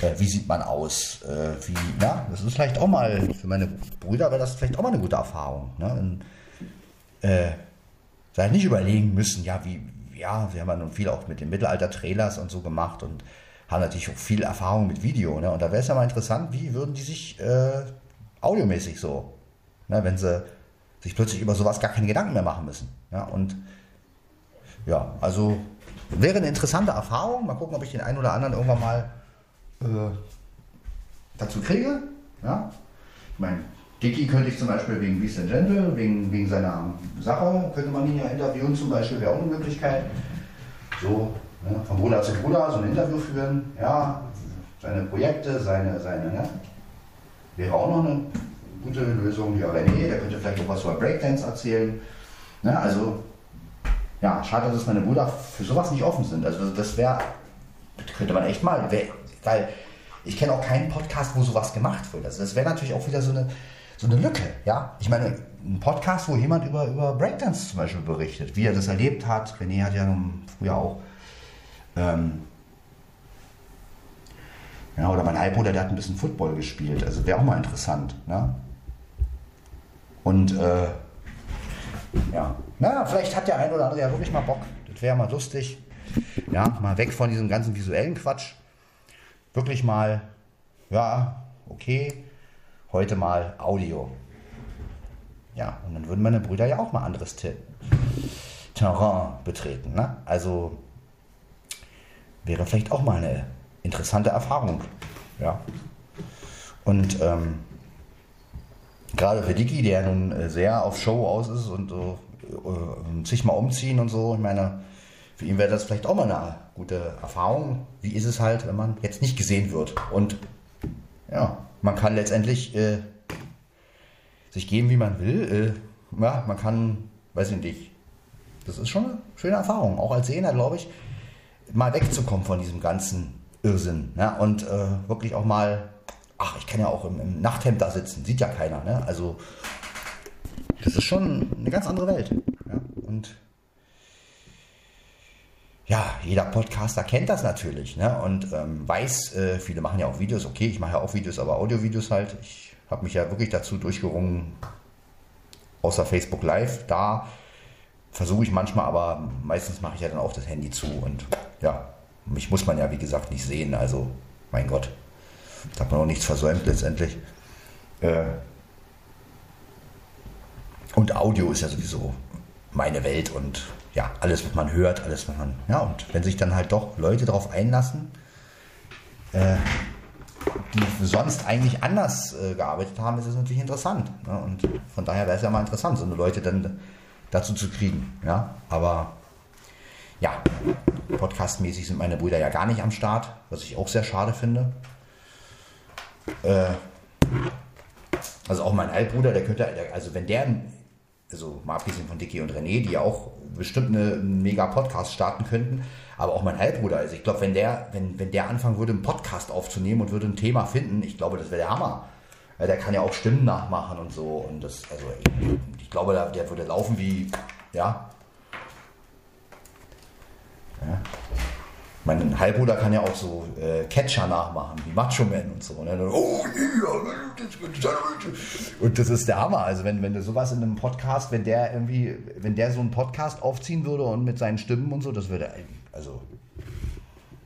Äh, wie sieht man aus? Äh, wie, na, das ist vielleicht auch mal, für meine Brüder wäre das vielleicht auch mal eine gute Erfahrung. Ne? Und, äh, sei nicht überlegen müssen, ja, wie, ja, wir haben ja nun viel auch mit den Mittelalter-Trailers und so gemacht und haben natürlich auch viel Erfahrung mit Video. Ne? Und da wäre es ja mal interessant, wie würden die sich äh, audiomäßig so, ne? wenn sie sich plötzlich über sowas gar keine Gedanken mehr machen müssen. Ja? Und ja, also wäre eine interessante Erfahrung. Mal gucken, ob ich den einen oder anderen irgendwann mal äh, dazu kriege. Ja? Ich meine, Dicky könnte ich zum Beispiel wegen Beast and Gentle, wegen, wegen seiner Sache, könnte man ihn ja interviewen zum Beispiel, wäre auch eine Möglichkeit. So, ne, von Bruder zu Bruder so ein Interview führen, ja, seine Projekte, seine, seine, ne, wäre auch noch eine gute Lösung. Ja, René, der könnte vielleicht auch was über Breakdance erzählen. Ne, also, ja, schade, dass meine Brüder für sowas nicht offen sind. Also, das wäre, könnte man echt mal, wär, weil ich kenne auch keinen Podcast, wo sowas gemacht wird. Also, das wäre natürlich auch wieder so eine, so eine Lücke, ja. Ich meine, ein Podcast, wo jemand über, über Breakdance zum Beispiel berichtet, wie er das erlebt hat. René hat ja nun früher auch, ähm, ja, oder mein Halbbruder, der hat ein bisschen Football gespielt, also wäre auch mal interessant, ne? Und, äh, ja, na, vielleicht hat der ein oder andere ja wirklich mal Bock. Das wäre mal lustig. Ja, mal weg von diesem ganzen visuellen Quatsch. Wirklich mal, ja, okay, heute mal Audio. Ja, und dann würden meine Brüder ja auch mal anderes Terrain betreten. Ne? Also wäre vielleicht auch mal eine interessante Erfahrung. Ja. Und ähm, gerade für Dicky, der nun äh, sehr auf Show aus ist und so äh, sich mal umziehen und so, ich meine, für ihn wäre das vielleicht auch mal eine gute Erfahrung. Wie ist es halt, wenn man jetzt nicht gesehen wird? Und ja, man kann letztendlich äh, sich geben, wie man will. Äh, ja, man kann, weiß ich nicht. Das ist schon eine schöne Erfahrung, auch als Sehner, glaube ich, mal wegzukommen von diesem ganzen Irrsinn. Ja, und äh, wirklich auch mal, ach, ich kann ja auch im, im, Nachthemd da sitzen, sieht ja keiner. Ne? Also, das ist schon eine ganz andere Welt. Ja? Und ja, jeder Podcaster kennt das natürlich ne? und ähm, weiß, äh, viele machen ja auch Videos, okay, ich mache ja auch Videos, aber Audiovideos halt. Ich habe mich ja wirklich dazu durchgerungen, außer Facebook Live, da versuche ich manchmal, aber meistens mache ich ja dann auch das Handy zu und ja, mich muss man ja wie gesagt nicht sehen, also mein Gott, da hat man auch nichts versäumt letztendlich. Äh, und Audio ist ja sowieso meine Welt und ja, alles, was man hört, alles, was man. Ja, und wenn sich dann halt doch Leute darauf einlassen, äh, die sonst eigentlich anders äh, gearbeitet haben, ist es natürlich interessant. Ne? Und von daher wäre es ja mal interessant, so eine Leute dann dazu zu kriegen. Ja, aber ja, podcastmäßig sind meine Brüder ja gar nicht am Start, was ich auch sehr schade finde. Äh, also auch mein Altbruder, der könnte, also wenn der also mal abgesehen von Dicky und René, die ja auch bestimmt eine, mega Podcast starten könnten, aber auch mein Halbbruder. Also ich glaube, wenn der, wenn, wenn der anfangen würde, einen Podcast aufzunehmen und würde ein Thema finden, ich glaube, das wäre der Hammer. Ja, der kann ja auch Stimmen nachmachen und so. Und das, also ich, ich glaube, der, der würde laufen wie, ja. ja. Mein Halbbruder kann ja auch so äh, Catcher nachmachen, wie Macho Man und so. Ne? Oh, und das ist der Hammer. Also wenn, wenn du sowas in einem Podcast, wenn der irgendwie, wenn der so einen Podcast aufziehen würde und mit seinen Stimmen und so, das würde, also,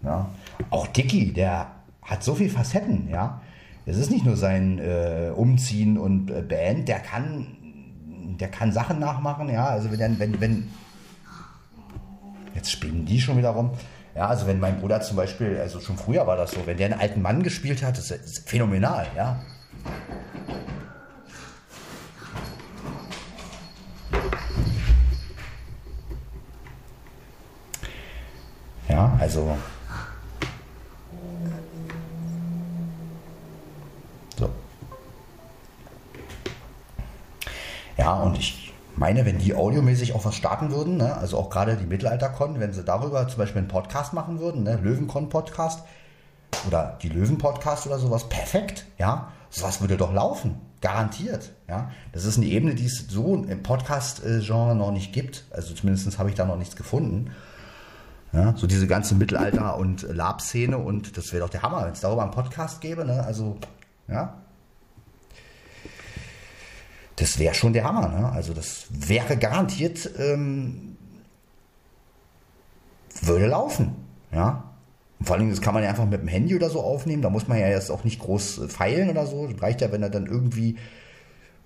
ja. Auch Dicky, der hat so viele Facetten, ja. Es ist nicht nur sein äh, Umziehen und äh, Band, der kann, der kann Sachen nachmachen, ja. Also wenn, wenn, wenn, jetzt spielen die schon wieder rum. Ja, also wenn mein Bruder zum Beispiel, also schon früher war das so, wenn der einen alten Mann gespielt hat, das ist phänomenal, ja. Ja, also. So. Ja, und ich meine, wenn die audiomäßig auch was starten würden, ne, also auch gerade die Mittelalterkon, wenn sie darüber zum Beispiel einen Podcast machen würden, ne, Löwenkon-Podcast oder die Löwen-Podcast oder sowas, perfekt, ja, sowas würde doch laufen, garantiert, ja. Das ist eine Ebene, die es so im Podcast-Genre noch nicht gibt, also zumindest habe ich da noch nichts gefunden. Ja, so diese ganze Mittelalter- und Lab-Szene und das wäre doch der Hammer, wenn es darüber einen Podcast gäbe, ne, also, ja, das wäre schon der Hammer. Ne? Also das wäre garantiert, ähm, würde laufen. Ja? Und vor allem, das kann man ja einfach mit dem Handy oder so aufnehmen. Da muss man ja jetzt auch nicht groß feilen oder so. Das reicht ja, wenn er dann irgendwie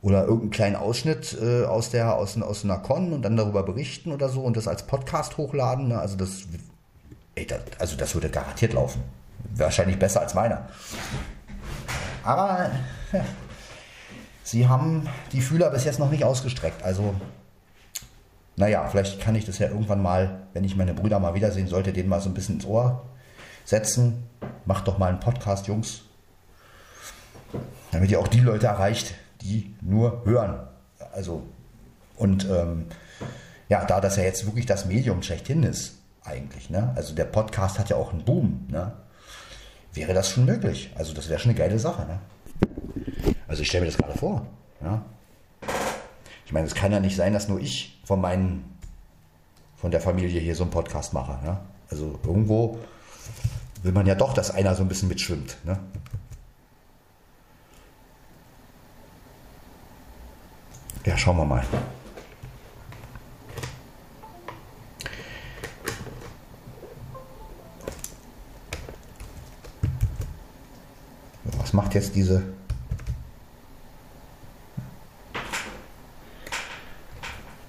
oder irgendeinen kleinen Ausschnitt äh, aus der aus, aus einer Con und dann darüber berichten oder so und das als Podcast hochladen. Ne? Also das, ey, das, also das würde garantiert laufen. Wahrscheinlich besser als meiner. Aber ja, sie haben die Fühler bis jetzt noch nicht ausgestreckt. Also, naja, vielleicht kann ich das ja irgendwann mal, wenn ich meine Brüder mal wiedersehen sollte, denen mal so ein bisschen ins Ohr setzen. Macht doch mal einen Podcast, Jungs. Damit ihr auch die Leute erreicht, die nur hören. Also, und ähm, ja, da das ja jetzt wirklich das Medium schlechthin ist, eigentlich, ne? Also der Podcast hat ja auch einen Boom, ne? Wäre das schon möglich. Also das wäre schon eine geile Sache, ne? Also ich stelle mir das gerade vor, ja? Ich meine, es kann ja nicht sein, dass nur ich von meinen, von der Familie hier so einen Podcast mache, ja? Also irgendwo will man ja doch, dass einer so ein bisschen mitschwimmt, ne? Ja, schauen wir mal. Was macht jetzt diese...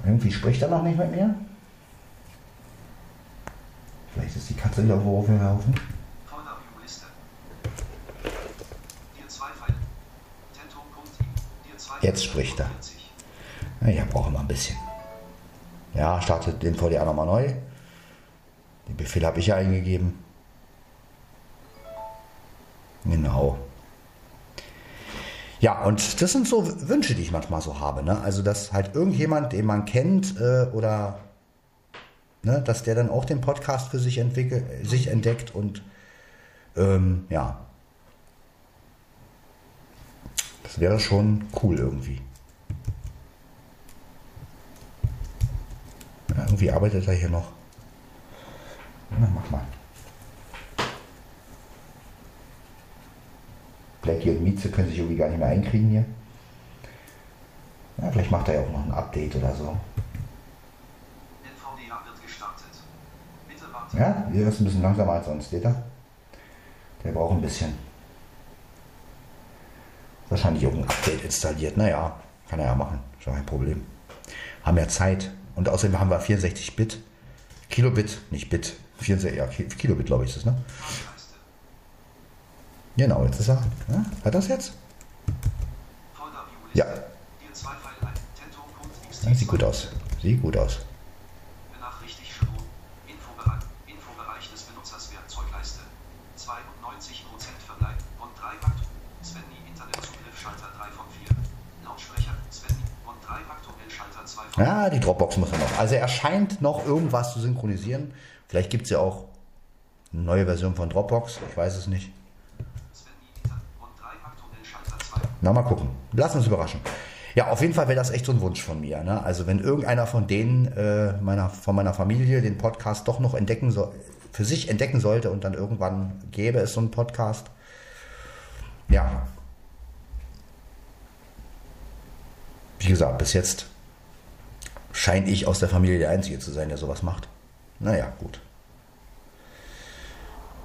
Irgendwie spricht er noch nicht mit mir. Vielleicht ist die Katze wieder irgendwo aufgelaufen. Dir zwei Jetzt spricht er. 40. Ja, brauche mal ein bisschen. Ja, startet den VDA nochmal neu. Den Befehl habe ich ja eingegeben. Genau. Ja, und das sind so Wünsche, die ich manchmal so habe. Ne? Also, dass halt irgendjemand, den man kennt äh, oder ne, dass der dann auch den Podcast für sich, entwickelt, sich entdeckt und ähm, ja. Das wäre schon cool irgendwie. Ja, irgendwie arbeitet er hier noch. Na, mach mal. Blackie und Mieze können sich irgendwie gar nicht mehr einkriegen hier. Ja, vielleicht macht er ja auch noch ein Update oder so. NVDA wird gestartet. Bitte warten. Ja, hier ist ein bisschen langsamer als sonst, seht ihr? Der braucht ein bisschen. Wahrscheinlich auch ein Update installiert. Naja, kann er ja machen. Ist doch kein Problem. Haben ja Zeit. Und außerdem haben wir 64 Bit. Kilobit, nicht Bit. 64, ja, Ki- Kilobit, glaube ich, ist das, ne? Genau, jetzt ist er. Ja, hat das jetzt? Ja. Ja sieht gut aus. Sieht gut aus. Benachrichtigungen. Infobereich, Infobereich des Benutzers Werkzeugleiste. 92% Verbleib. Und 3 Akt. Svenny Internetzugriff Schalter 3 von 4. Lautsprecher. Svenny. Und 3 aktuell Schalter 2 von Ja, die Dropbox muss er noch. Also er scheint noch irgendwas zu synchronisieren. Vielleicht gibt es ja auch eine neue Version von Dropbox. Ich weiß es nicht. Na, mal gucken. Lass uns überraschen. Ja, auf jeden Fall wäre das echt so ein Wunsch von mir. Ne? Also wenn irgendeiner von denen äh, meiner, von meiner Familie den Podcast doch noch entdecken soll, für sich entdecken sollte und dann irgendwann gäbe es so einen Podcast. Ja. Wie gesagt, bis jetzt scheine ich aus der Familie der Einzige zu sein, der sowas macht. Naja, gut.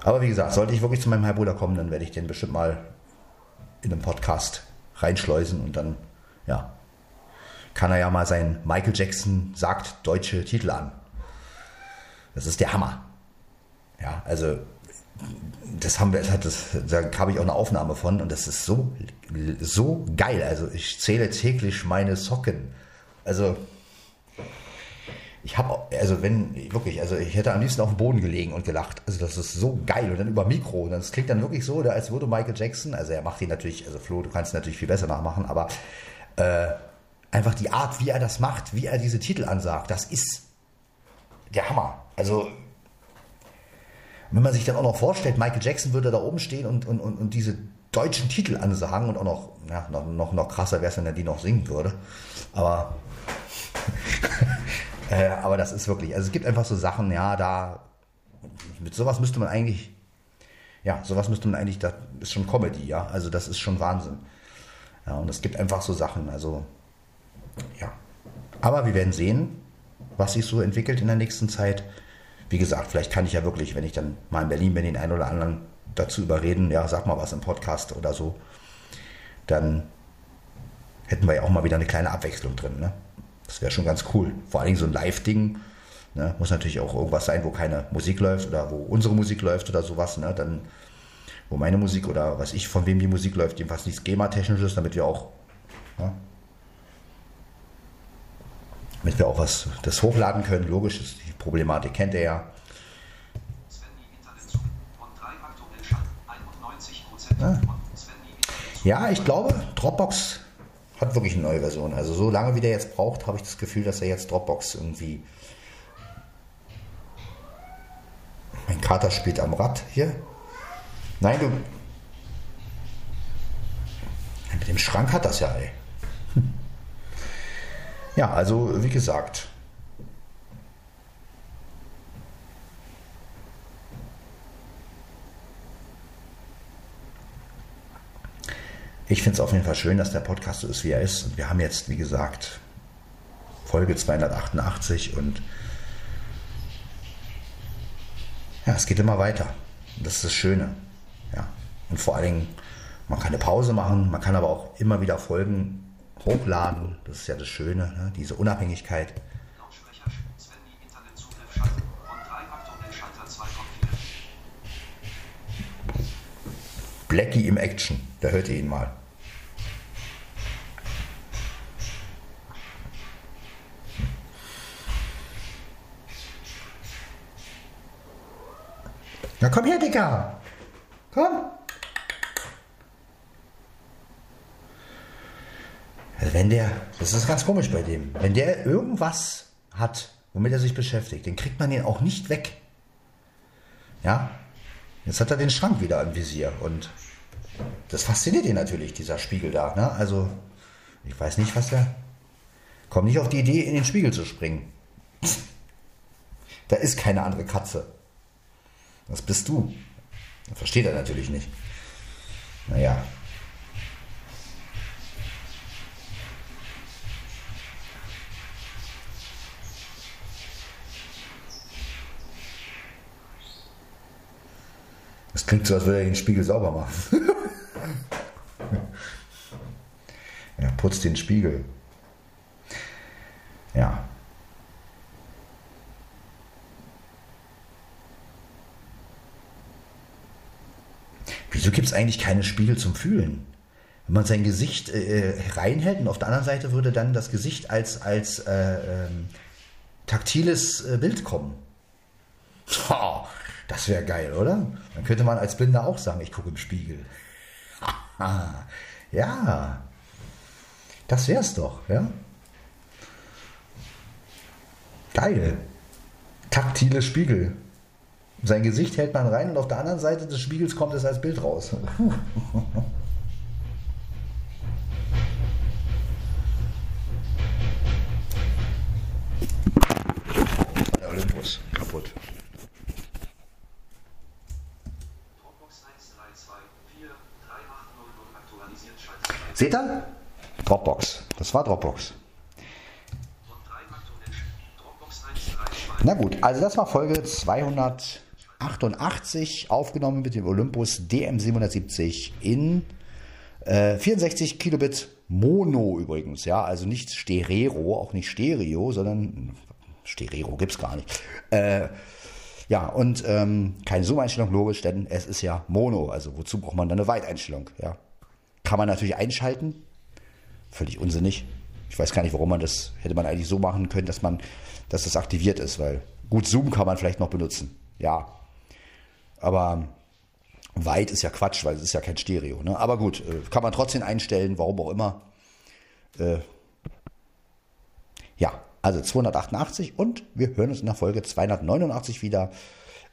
Aber wie gesagt, sollte ich wirklich zu meinem Halbbruder kommen, dann werde ich den bestimmt mal in einem Podcast reinschleusen und dann, ja, kann er ja mal sein Michael Jackson sagt deutsche Titel an. Das ist der Hammer. Ja, also das haben wir, das da habe ich auch eine Aufnahme von und das ist so, so geil. Also ich zähle täglich meine Socken. Also ich habe, also wenn, wirklich, also ich hätte am liebsten auf dem Boden gelegen und gelacht. Also das ist so geil. Und dann über Mikro. Und das klingt dann wirklich so, als würde Michael Jackson, also er macht ihn natürlich, also Flo, du kannst ihn natürlich viel besser nachmachen, aber äh, einfach die Art, wie er das macht, wie er diese Titel ansagt, das ist der Hammer. Also wenn man sich dann auch noch vorstellt, Michael Jackson würde da oben stehen und, und, und, und diese deutschen Titel ansagen und auch noch, ja, noch, noch, noch krasser wäre es, wenn er die noch singen würde. Aber äh, aber das ist wirklich, also es gibt einfach so Sachen, ja, da, mit sowas müsste man eigentlich, ja, sowas müsste man eigentlich, das ist schon Comedy, ja, also das ist schon Wahnsinn. Ja, und es gibt einfach so Sachen, also, ja. Aber wir werden sehen, was sich so entwickelt in der nächsten Zeit. Wie gesagt, vielleicht kann ich ja wirklich, wenn ich dann mal in Berlin bin, den einen oder anderen dazu überreden, ja, sag mal was im Podcast oder so, dann hätten wir ja auch mal wieder eine kleine Abwechslung drin, ne? Das wäre schon ganz cool. Vor allen Dingen so ein Live-Ding. Ne? Muss natürlich auch irgendwas sein, wo keine Musik läuft oder wo unsere Musik läuft oder sowas. Ne? Dann, wo meine Musik oder was ich, von wem die Musik läuft, jedenfalls nichts GEMA-technisches, damit wir auch Ja. Damit wir auch was das hochladen können. Logisch, ist die Problematik kennt ihr ja. Svenny Internetzug. Und 3 aktuell Schalt. 91 Prozent. Ah. Ja, ich glaube, Dropbox hat wirklich eine neue Version. Also so lange wie der jetzt braucht, habe ich das Gefühl, dass er jetzt Dropbox irgendwie. Mein Kater spielt am Rad hier. Nein, du. Mit dem Schrank hat das ja, ey. Ja, also wie gesagt. Ich finde es auf jeden Fall schön, dass der Podcast so ist, wie er ist. Und wir haben jetzt, wie gesagt, Folge 288 und ja, es geht immer weiter. Das ist das Schöne. Ja. Und vor allen Dingen, man kann eine Pause machen, man kann aber auch immer wieder Folgen hochladen. Das ist ja das Schöne, ne? diese Unabhängigkeit. Blackie im Action, da hört ihr ihn mal. Na komm her, Dicker. Komm. Also wenn der, das ist ganz komisch bei dem, wenn der irgendwas hat, womit er sich beschäftigt, dann kriegt man ihn auch nicht weg. Ja, Jetzt hat er den Schrank wieder im Visier und das fasziniert ihn natürlich, dieser Spiegel da. Ne? Also, ich weiß nicht, was er. Komm nicht auf die Idee, in den Spiegel zu springen. Da ist keine andere Katze. Das bist du. Das versteht er natürlich nicht. Naja. Das klingt so, als würde er den Spiegel sauber machen. ja, putzt den Spiegel. Ja. Wieso gibt es eigentlich keine Spiegel zum Fühlen? Wenn man sein Gesicht äh, reinhält und auf der anderen Seite würde dann das Gesicht als, als äh, ähm, taktiles äh, Bild kommen. Oh, das wäre geil, oder? Dann könnte man als Blinder auch sagen, ich gucke im Spiegel. ja, das wär's doch, ja? Geil. Taktile Spiegel. Sein Gesicht hält man rein und auf der anderen Seite des Spiegels kommt es als Bild raus. Dropbox. Das war Dropbox. Und 3 aktuell Dropbox 132. Na gut, also das war Folge 288, aufgenommen mit dem Olympus DM770 in äh, 64 Kilobit Mono übrigens, ja, also nicht Stereo, auch nicht Stereo, sondern Stereo gibt's gar nicht. Äh, ja, und ähm, keine Zoom-Einstellung, logisch, denn es ist ja Mono, also wozu braucht man dann eine Weiteinstellung, ja. Kann man natürlich einschalten, völlig unsinnig. Ich weiß gar nicht, warum man das, hätte man eigentlich so machen können, dass man, dass das aktiviert ist, weil gut Zoom kann man vielleicht noch benutzen, ja. Aber weit ist ja Quatsch, weil es ist ja kein Stereo, ne? Aber gut, äh, kann man trotzdem einstellen, warum auch immer. Äh, ja, also 288 und wir hören uns in der Folge 289 wieder.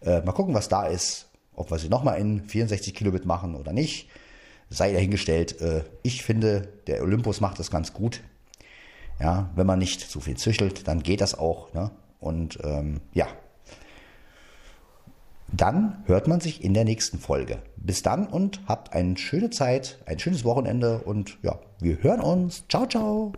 Äh, mal gucken, was da ist, ob wir sie nochmal in 64 Kilobit machen oder nicht. Sei dahingestellt. Äh, ich finde, der Olympus macht das ganz gut. Ja, wenn man nicht zu viel züchtelt, dann geht das auch. Ne? Und ähm, ja, dann hört man sich in der nächsten Folge. Bis dann und habt eine schöne Zeit, ein schönes Wochenende und ja, wir hören uns. Ciao, ciao.